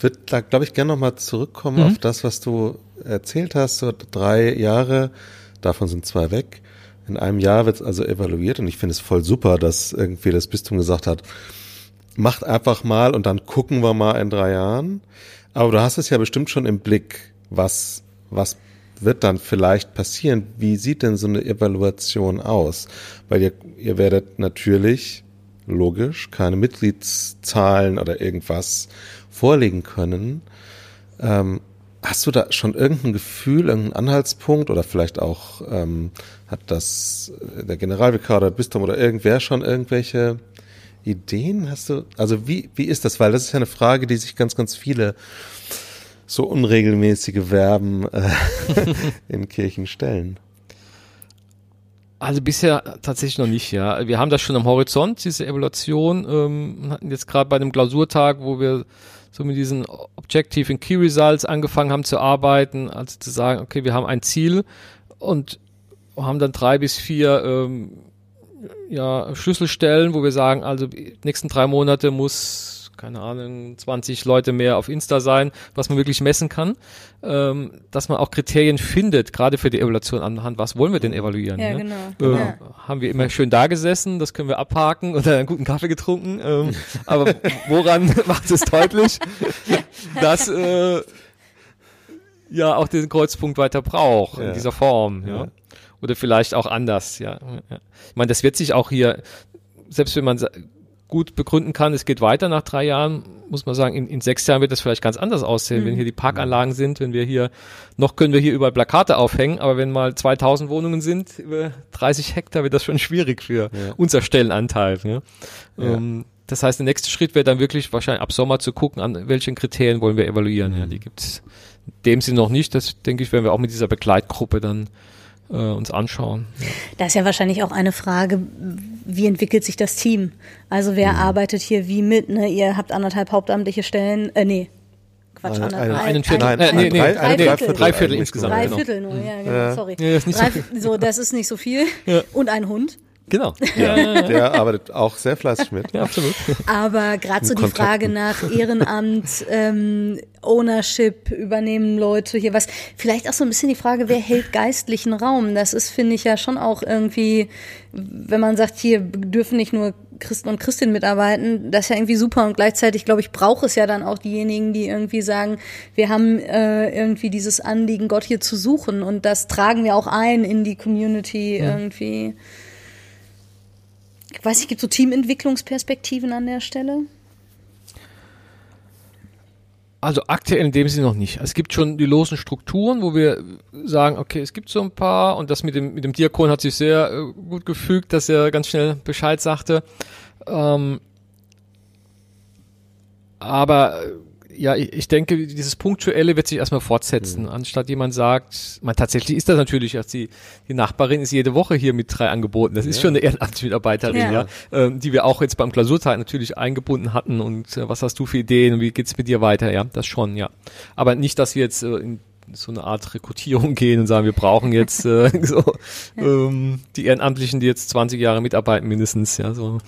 würde glaube ich, gerne nochmal zurückkommen Mhm. auf das, was du erzählt hast. So drei Jahre, davon sind zwei weg. In einem Jahr wird es also evaluiert und ich finde es voll super, dass irgendwie das Bistum gesagt hat, macht einfach mal und dann gucken wir mal in drei Jahren. Aber du hast es ja bestimmt schon im Blick, was, was wird dann vielleicht passieren? Wie sieht denn so eine Evaluation aus? Weil ihr, ihr werdet natürlich, logisch, keine Mitgliedszahlen oder irgendwas vorlegen können. Ähm, hast du da schon irgendein Gefühl, irgendeinen Anhaltspunkt oder vielleicht auch ähm, hat das der Generalvikar oder Bistum oder irgendwer schon irgendwelche Ideen? Hast du, also wie, wie ist das? Weil das ist ja eine Frage, die sich ganz, ganz viele so unregelmäßige Verben äh, [laughs] in Kirchen stellen. Also bisher tatsächlich noch nicht, ja. Wir haben das schon am Horizont, diese Evaluation. Ähm, hatten jetzt gerade bei dem Klausurtag, wo wir so mit diesen Objective and Key Results angefangen haben zu arbeiten, also zu sagen, okay, wir haben ein Ziel und haben dann drei bis vier ähm, ja, Schlüsselstellen, wo wir sagen, also die nächsten drei Monate muss keine Ahnung, 20 Leute mehr auf Insta sein, was man wirklich messen kann, ähm, dass man auch Kriterien findet, gerade für die Evaluation anhand, was wollen wir denn evaluieren? Ja, ne? genau. Ähm, Ja. Haben wir immer schön da gesessen, das können wir abhaken oder einen guten Kaffee getrunken. Ähm, aber woran [laughs] macht es deutlich, [laughs] dass äh, ja auch den Kreuzpunkt weiter braucht Ja. in dieser Form, ja. Oder vielleicht auch anders, ja. Ich meine, das wird sich auch hier, selbst wenn man gut begründen kann, es geht weiter nach drei Jahren, muss man sagen, in, in sechs Jahren wird das vielleicht ganz anders aussehen, wenn hier die Parkanlagen sind, wenn wir hier, noch können wir hier überall Plakate aufhängen, aber wenn mal 2000 Wohnungen sind, über 30 Hektar, wird das schon schwierig für Ja. unser Stellenanteil. Ne? Ja. Ähm, das heißt, der nächste Schritt wäre dann wirklich wahrscheinlich ab Sommer zu gucken, an welchen Kriterien wollen wir evaluieren. Ja, die gibt es in dem Sinn noch nicht. Das denke ich, werden wir auch mit dieser Begleitgruppe dann äh, uns anschauen. Da ist ja wahrscheinlich auch eine Frage, wie entwickelt sich das Team? Also wer arbeitet hier wie mit? Ne? Ihr habt anderthalb hauptamtliche Stellen, äh, nee, Quatsch, Eine- einen Viertel. ein- Äh, ein- nee, nee, drei- drei nee, Viertel. drei Viertel insgesamt, Drei. Viertel nur, ja, genau, Ja. sorry. Ja, ist [laughs] nicht so Drei, das ist nicht so viel. Ja. Und ein Hund. Genau. Ja, der arbeitet auch sehr fleißig mit. Ja, absolut. Aber gerade so die Kontakten. Frage nach Ehrenamt, ähm, Ownership, übernehmen Leute hier was. Vielleicht auch so ein bisschen die Frage, wer hält geistlichen Raum? Das ist, finde ich, ja schon auch irgendwie, wenn man sagt, hier dürfen nicht nur Christen und Christinnen mitarbeiten, das ist ja irgendwie super. Und gleichzeitig, glaube ich, braucht es ja dann auch diejenigen, die irgendwie sagen, wir haben äh, irgendwie dieses Anliegen, Gott hier zu suchen. Und das tragen wir auch ein in die Community irgendwie. Ich weiß nicht, gibt so Teamentwicklungsperspektiven an der Stelle? Also aktuell in dem Sinne noch nicht. Es gibt schon die losen Strukturen, wo wir sagen, okay, es gibt so ein paar und das mit dem, mit dem Diakon hat sich sehr äh, gut gefügt, dass er ganz schnell Bescheid sagte. Ähm, aber äh, ja, ich, denke, dieses Punktuelle wird sich erstmal fortsetzen, anstatt jemand sagt, man tatsächlich ist das natürlich, dass die, die Nachbarin ist jede Woche hier mit drei Angeboten. Das ist schon eine Ehrenamtsmitarbeiterin, Ja. ja, ähm, die wir auch jetzt beim Klausurtag natürlich eingebunden hatten und äh, was hast du für Ideen und wie geht's mit dir weiter, ja, das schon, ja. Aber nicht, dass wir jetzt äh, in so eine Art Rekrutierung [laughs] gehen und sagen, wir brauchen jetzt äh, [laughs] so ähm, die Ehrenamtlichen, die jetzt 20 Jahre mitarbeiten mindestens, ja, so.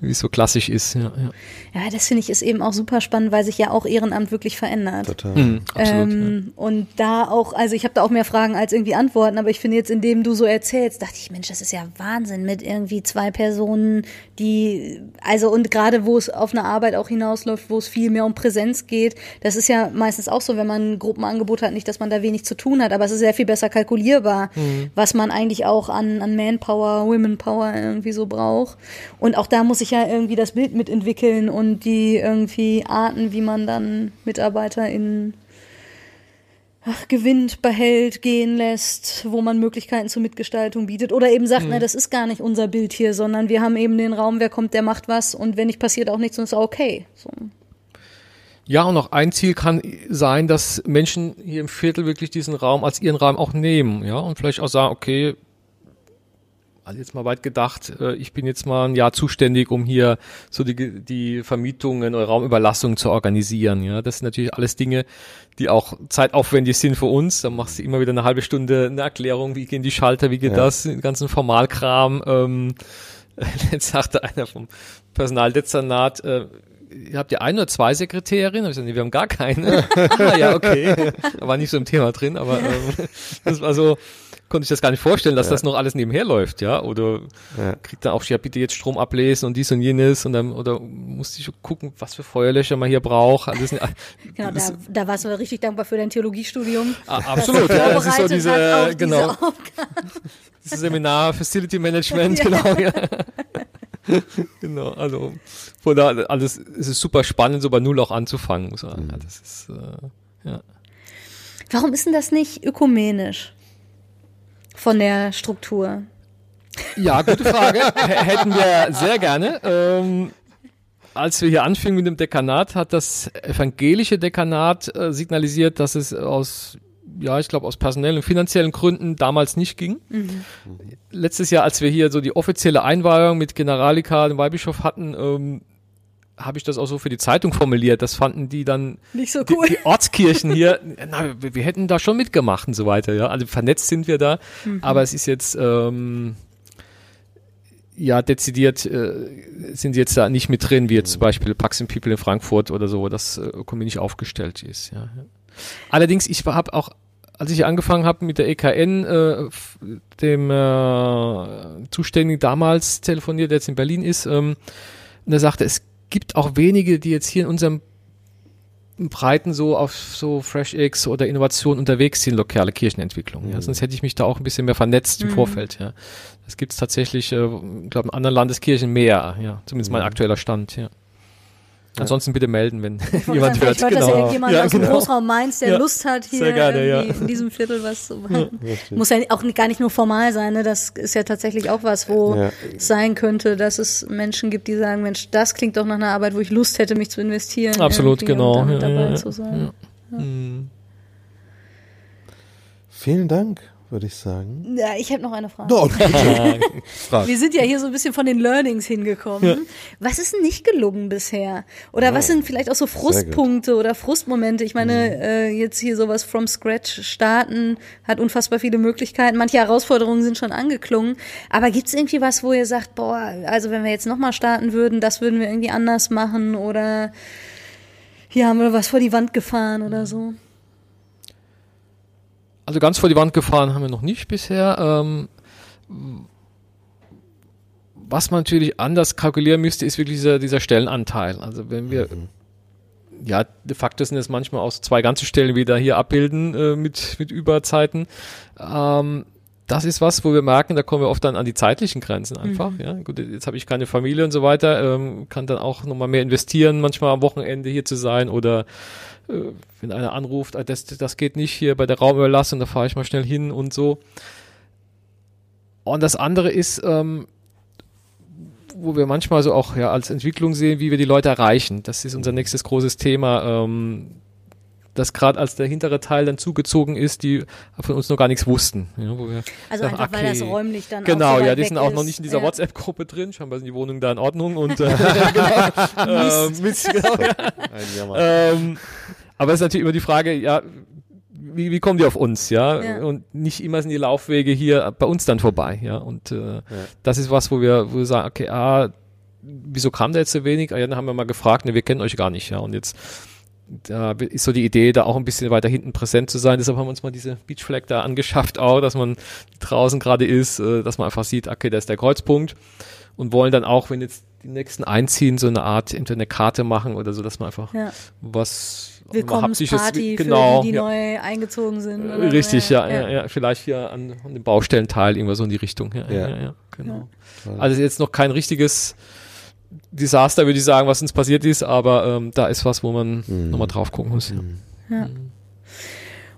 wie es so klassisch ist. Ja, ja. Ja, das finde ich ist eben auch super spannend, weil sich ja auch Ehrenamt wirklich verändert. Total. Mhm, absolut. Ähm, Und da auch, also ich habe da auch mehr Fragen als irgendwie Antworten, aber ich finde jetzt, indem du so erzählst, dachte ich, Mensch, das ist ja Wahnsinn mit irgendwie zwei Personen, die, also und gerade wo es auf eine Arbeit auch hinausläuft, wo es viel mehr um Präsenz geht, das ist ja meistens auch so, wenn man ein Gruppenangebot hat, nicht, dass man da wenig zu tun hat, aber es ist sehr viel besser kalkulierbar, was man eigentlich auch an, an Manpower, Womenpower irgendwie so braucht. Und auch da muss ich ja irgendwie das Bild mitentwickeln und die irgendwie Arten, wie man dann MitarbeiterInnen ach, gewinnt, behält, gehen lässt, wo man Möglichkeiten zur Mitgestaltung bietet oder eben sagt, na, das ist gar nicht unser Bild hier, sondern wir haben eben den Raum, wer kommt, der macht was und wenn nicht passiert auch nichts und ist okay. So. Ja, und auch ein Ziel kann sein, dass Menschen hier im Viertel wirklich diesen Raum als ihren Raum auch nehmen, ja, und vielleicht auch sagen, okay, also jetzt mal weit gedacht, äh, ich bin jetzt mal ein Jahr zuständig, um hier so die, die Vermietungen oder Raumüberlassungen zu organisieren, ja. Das sind natürlich alles Dinge, die auch zeitaufwendig sind für uns. Da machst du immer wieder eine halbe Stunde eine Erklärung, wie gehen die Schalter, wie geht Ja. das, den ganzen Formalkram. Ähm, [laughs] jetzt sagte einer vom Personaldezernat, äh, habt ja eine oder zwei Sekretärinnen? Hab Ich gesagt, nee, wir haben gar keine. [laughs] ah, ja, okay. Da war nicht so im Thema drin, aber ähm, das war so, konnte ich das gar nicht vorstellen, dass das noch alles nebenher läuft, ja. Oder Ja. kriegt dann auch, ja, bitte jetzt Strom ablesen und dies und jenes und dann, oder musste ich gucken, was für Feuerlöscher man hier braucht. Alles, Genau, da, da warst du richtig dankbar für dein Theologiestudium. Ah, absolut, ja. Das ist so diese, genau, diese Seminar Facility Management, [laughs] Ja. genau, ja. [laughs] genau, also von da alles, es ist super spannend, so bei Null auch anzufangen, muss man sagen. Ja, das ist, äh, ja. Warum ist denn das nicht ökumenisch von der Struktur? Ja, gute Frage. [laughs] Hätten wir sehr gerne. Ähm, als wir hier anfingen mit dem Dekanat, hat das evangelische Dekanat äh, signalisiert, dass es aus, ja, ich glaube, aus personellen und finanziellen Gründen damals nicht ging. Letztes Jahr, als wir hier so die offizielle Einweihung mit Generalika, dem Weihbischof hatten, ähm, habe ich das auch so für die Zeitung formuliert. Das fanden die dann Nicht so die, cool. die Ortskirchen hier, [laughs] na, wir, wir hätten da schon mitgemacht und so weiter, ja. Also vernetzt sind wir da, aber es ist jetzt ähm, ja dezidiert äh, sind jetzt da nicht mit drin, wie jetzt zum Beispiel Pax People in Frankfurt oder so, wo das äh, ökumenisch aufgestellt ist, ja. Allerdings, ich habe auch als ich angefangen habe mit der EKN, äh, dem äh, Zuständigen damals telefoniert, der jetzt in Berlin ist, ähm, und er sagte, es gibt auch wenige, die jetzt hier in unserem Breiten so auf so FreshX oder Innovation unterwegs sind, lokale Kirchenentwicklung. Ja, sonst hätte ich mich da auch ein bisschen mehr vernetzt im Vorfeld. Ja, das gibt's tatsächlich, äh, ich glaube, in anderen Landeskirchen mehr. Ja, zumindest mein aktueller Stand. Ja. Ansonsten bitte melden, wenn [laughs] jemand hört. Ich weiß, dass ja irgendjemand Ja, aus dem genau. Großraum Mainz, der Ja, Lust hat, hier gerne, ja. irgendwie in diesem Viertel was zu machen. Muss ja auch gar nicht nur formal sein, ne? das ist ja tatsächlich auch was, wo Ja. es sein könnte, dass es Menschen gibt, die sagen, Mensch, das klingt doch nach einer Arbeit, wo ich Lust hätte, mich zu investieren. Absolut, genau. Und damit dabei ja, ja. zu sein. Hm. Vielen Dank, würde ich sagen. Ja, ich habe noch eine Frage. Oh, bitte. [laughs] Frag. Wir sind ja hier so ein bisschen von den Learnings hingekommen. Was ist denn nicht gelungen bisher? Oder was sind vielleicht auch so Frustpunkte oder Frustmomente? Ich meine, äh, jetzt hier sowas from scratch starten hat unfassbar viele Möglichkeiten. Manche Herausforderungen sind schon angeklungen. Aber gibt es irgendwie was, wo ihr sagt, boah, also wenn wir jetzt nochmal starten würden, das würden wir irgendwie anders machen oder hier haben wir was vor die Wand gefahren oder so? Also ganz vor die Wand gefahren haben wir noch nicht bisher. Ähm, was man natürlich anders kalkulieren müsste, ist wirklich dieser, dieser Stellenanteil. Also wenn wir, ja, de facto sind es manchmal auch so zwei ganze Stellen, die wir da hier abbilden äh, mit, mit Überzeiten. Ähm, das ist was, wo wir merken, da kommen wir oft dann an die zeitlichen Grenzen einfach. Ja, gut, jetzt habe ich keine Familie und so weiter, ähm, kann dann auch nochmal mehr investieren, manchmal am Wochenende hier zu sein oder äh, wenn einer anruft, ah, das, das geht nicht hier bei der Raumüberlassung, da fahre ich mal schnell hin und so. Und das andere ist, ähm, wo wir manchmal so auch ja als Entwicklung sehen, wie wir die Leute erreichen. Das ist unser nächstes großes Thema. Ähm, dass gerade als der hintere Teil dann zugezogen ist, die von uns noch gar nichts wussten. Ja, wo wir Also sagen, einfach, weil das räumlich dann auch Genau, so weit ja, die sind auch noch nicht in dieser Ja. WhatsApp-Gruppe drin. Scheinbar sind die Wohnungen da in Ordnung und [laughs] äh, genau. Äh, Mist, genau, [laughs] ja. Ähm, aber es ist natürlich immer die Frage, ja, wie, wie kommen die auf uns, ja? Ja. Und nicht immer sind die Laufwege hier bei uns dann vorbei, ja. Und äh, das ist was, wo wir, wo wir sagen, okay, ah, wieso kam da jetzt so wenig? Ah, ja, dann haben wir mal gefragt, ne, wir kennen euch gar nicht, ja. Und jetzt da ist so die Idee, da auch ein bisschen weiter hinten präsent zu sein. Deshalb haben wir uns mal diese Beach Flag da angeschafft, auch, dass man draußen gerade ist, äh, dass man einfach sieht, okay, da ist der Kreuzpunkt und wollen dann auch, wenn jetzt die nächsten einziehen, so eine Art, entweder eine Karte machen oder so, dass man einfach Ja. was Willkommensparty genau, für die, die ja. neu eingezogen sind. oder so, Richtig, ja, ja, ja, vielleicht hier an, an dem Baustellenteil irgendwas so in die Richtung. Ja, ja, Ja. ja, ja genau. Also jetzt noch kein richtiges Desaster, würde ich sagen, was uns passiert ist, aber ähm, da ist was, wo man Mhm. nochmal drauf gucken muss. Ja. Ja.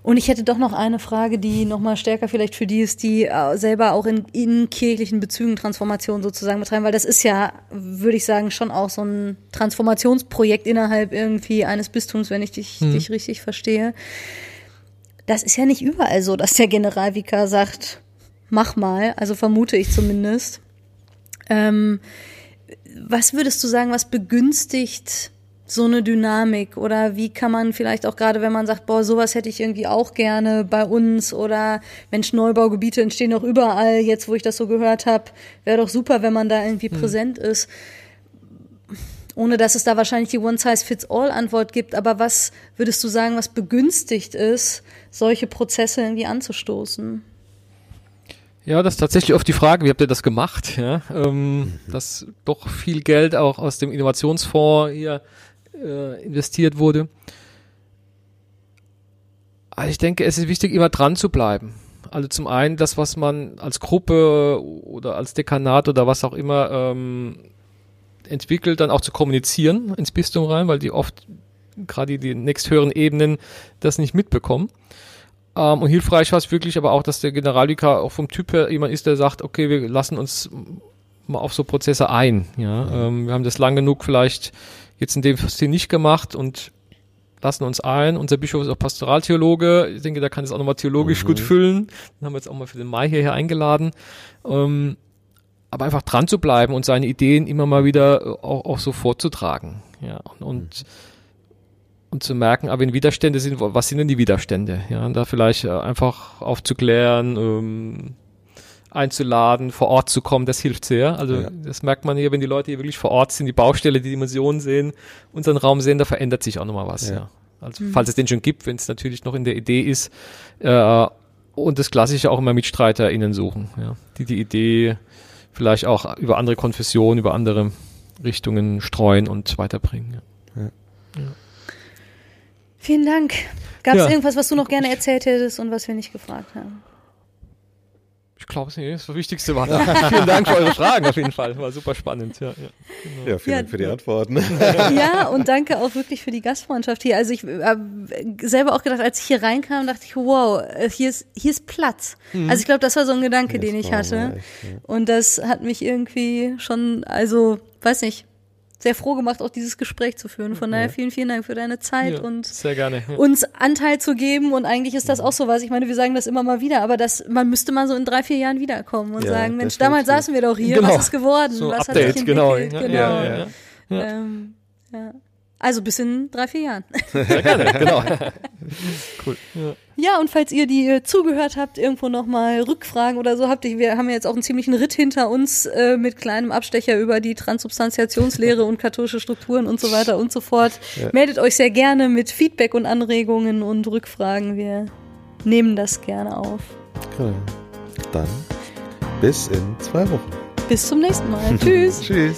Und ich hätte doch noch eine Frage, die nochmal stärker vielleicht für die ist, die äh, selber auch in, in kirchlichen Bezügen Transformation sozusagen betreiben, weil das ist ja, würde ich sagen, schon auch so ein Transformationsprojekt innerhalb irgendwie eines Bistums, wenn ich dich, Mhm. dich richtig verstehe. Das ist ja nicht überall so, dass der Generalvikar sagt, mach mal, also vermute ich zumindest. Ähm, was würdest du sagen, was begünstigt so eine Dynamik oder wie kann man vielleicht auch gerade, wenn man sagt, boah, sowas hätte ich irgendwie auch gerne bei uns oder Mensch, Neubaugebiete entstehen doch überall, jetzt wo ich das so gehört habe, wäre doch super, wenn man da irgendwie präsent ist. Ohne dass es da wahrscheinlich die One-Size-Fits-All-Antwort gibt, aber was würdest du sagen, was begünstigt ist, solche Prozesse irgendwie anzustoßen? Ja, das ist tatsächlich oft die Frage, wie habt ihr das gemacht? Ja, ähm, dass doch viel Geld auch aus dem Innovationsfonds hier äh, investiert wurde. Also ich denke, es ist wichtig, immer dran zu bleiben. Also zum einen das, was man als Gruppe oder als Dekanat oder was auch immer ähm, entwickelt, dann auch zu kommunizieren ins Bistum rein, weil die oft gerade die nächsthöheren Ebenen das nicht mitbekommen. Ähm, und hilfreich war es wirklich aber auch, dass der Generalvikar auch vom Typ her jemand ist, der sagt, okay, wir lassen uns mal auf so Prozesse ein. Ja, ähm, wir haben das lang genug vielleicht jetzt in dem Stil nicht gemacht und lassen uns ein. Unser Bischof ist auch Pastoraltheologe. Ich denke, da kann es auch nochmal theologisch gut füllen. Den haben wir jetzt auch mal für den Mai hierher eingeladen. Ähm, aber einfach dran zu bleiben und seine Ideen immer mal wieder äh, auch, auch so vorzutragen. Ja, und, und und zu merken, aber wenn Widerstände sind, was sind denn die Widerstände? Ja, und da vielleicht äh, einfach aufzuklären, ähm, einzuladen, vor Ort zu kommen, das hilft sehr. Also Ja. das merkt man hier, wenn die Leute hier wirklich vor Ort sind, die Baustelle, die Dimensionen sehen, unseren Raum sehen, da verändert sich auch nochmal was. Ja. Ja. Also falls es den schon gibt, wenn es natürlich noch in der Idee ist. Äh, und das Klassische auch immer MitstreiterInnen suchen, ja, die die Idee vielleicht auch über andere Konfessionen, über andere Richtungen streuen und weiterbringen. Ja. Vielen Dank. Gab es Ja. irgendwas, was du noch gerne erzählt hättest und was wir nicht gefragt haben? Ich glaube, nee, das Wichtigste war. [laughs] Vielen Dank für eure Fragen auf jeden Fall. War super spannend. Ja, ja. Ja, vielen Ja, Dank für die ja. Antworten. Ja, und danke auch wirklich für die Gastfreundschaft hier. Also ich habe selber auch gedacht, als ich hier reinkam, dachte ich, wow, äh, hier ist, hier ist Platz. Also ich glaube, das war so ein Gedanke, den ich Das hatte. echt, ja. Und das hat mich irgendwie schon, also, weiß nicht, sehr froh gemacht, auch dieses Gespräch zu führen. Von daher vielen, vielen Dank für deine Zeit ja und gerne. Ja. uns Anteil zu geben. Und eigentlich ist das auch so was. Ich meine, wir sagen das immer mal wieder, aber das, man müsste mal so in drei, vier Jahren wiederkommen und Ja, sagen, Mensch, damals saßen wir doch hier, Genau. was ist geworden? So was Update, hat sich genau. entwickelt? Genau. ja. Ähm, ja. Also bis in drei, vier Jahren. [laughs] Sehr gerne, genau. [laughs] cool. Ja. Ja, und falls ihr die äh, zugehört habt, irgendwo nochmal Rückfragen oder so habt, ich- wir haben ja jetzt auch einen ziemlichen Ritt hinter uns äh, mit kleinem Abstecher über die Transubstantiationslehre und katholische Strukturen und so weiter und so fort. Ja. Meldet euch sehr gerne mit Feedback und Anregungen und Rückfragen. Wir nehmen das gerne auf. Genau. Dann bis in zwei Wochen. Bis zum nächsten Mal. Tschüss. [laughs] Tschüss.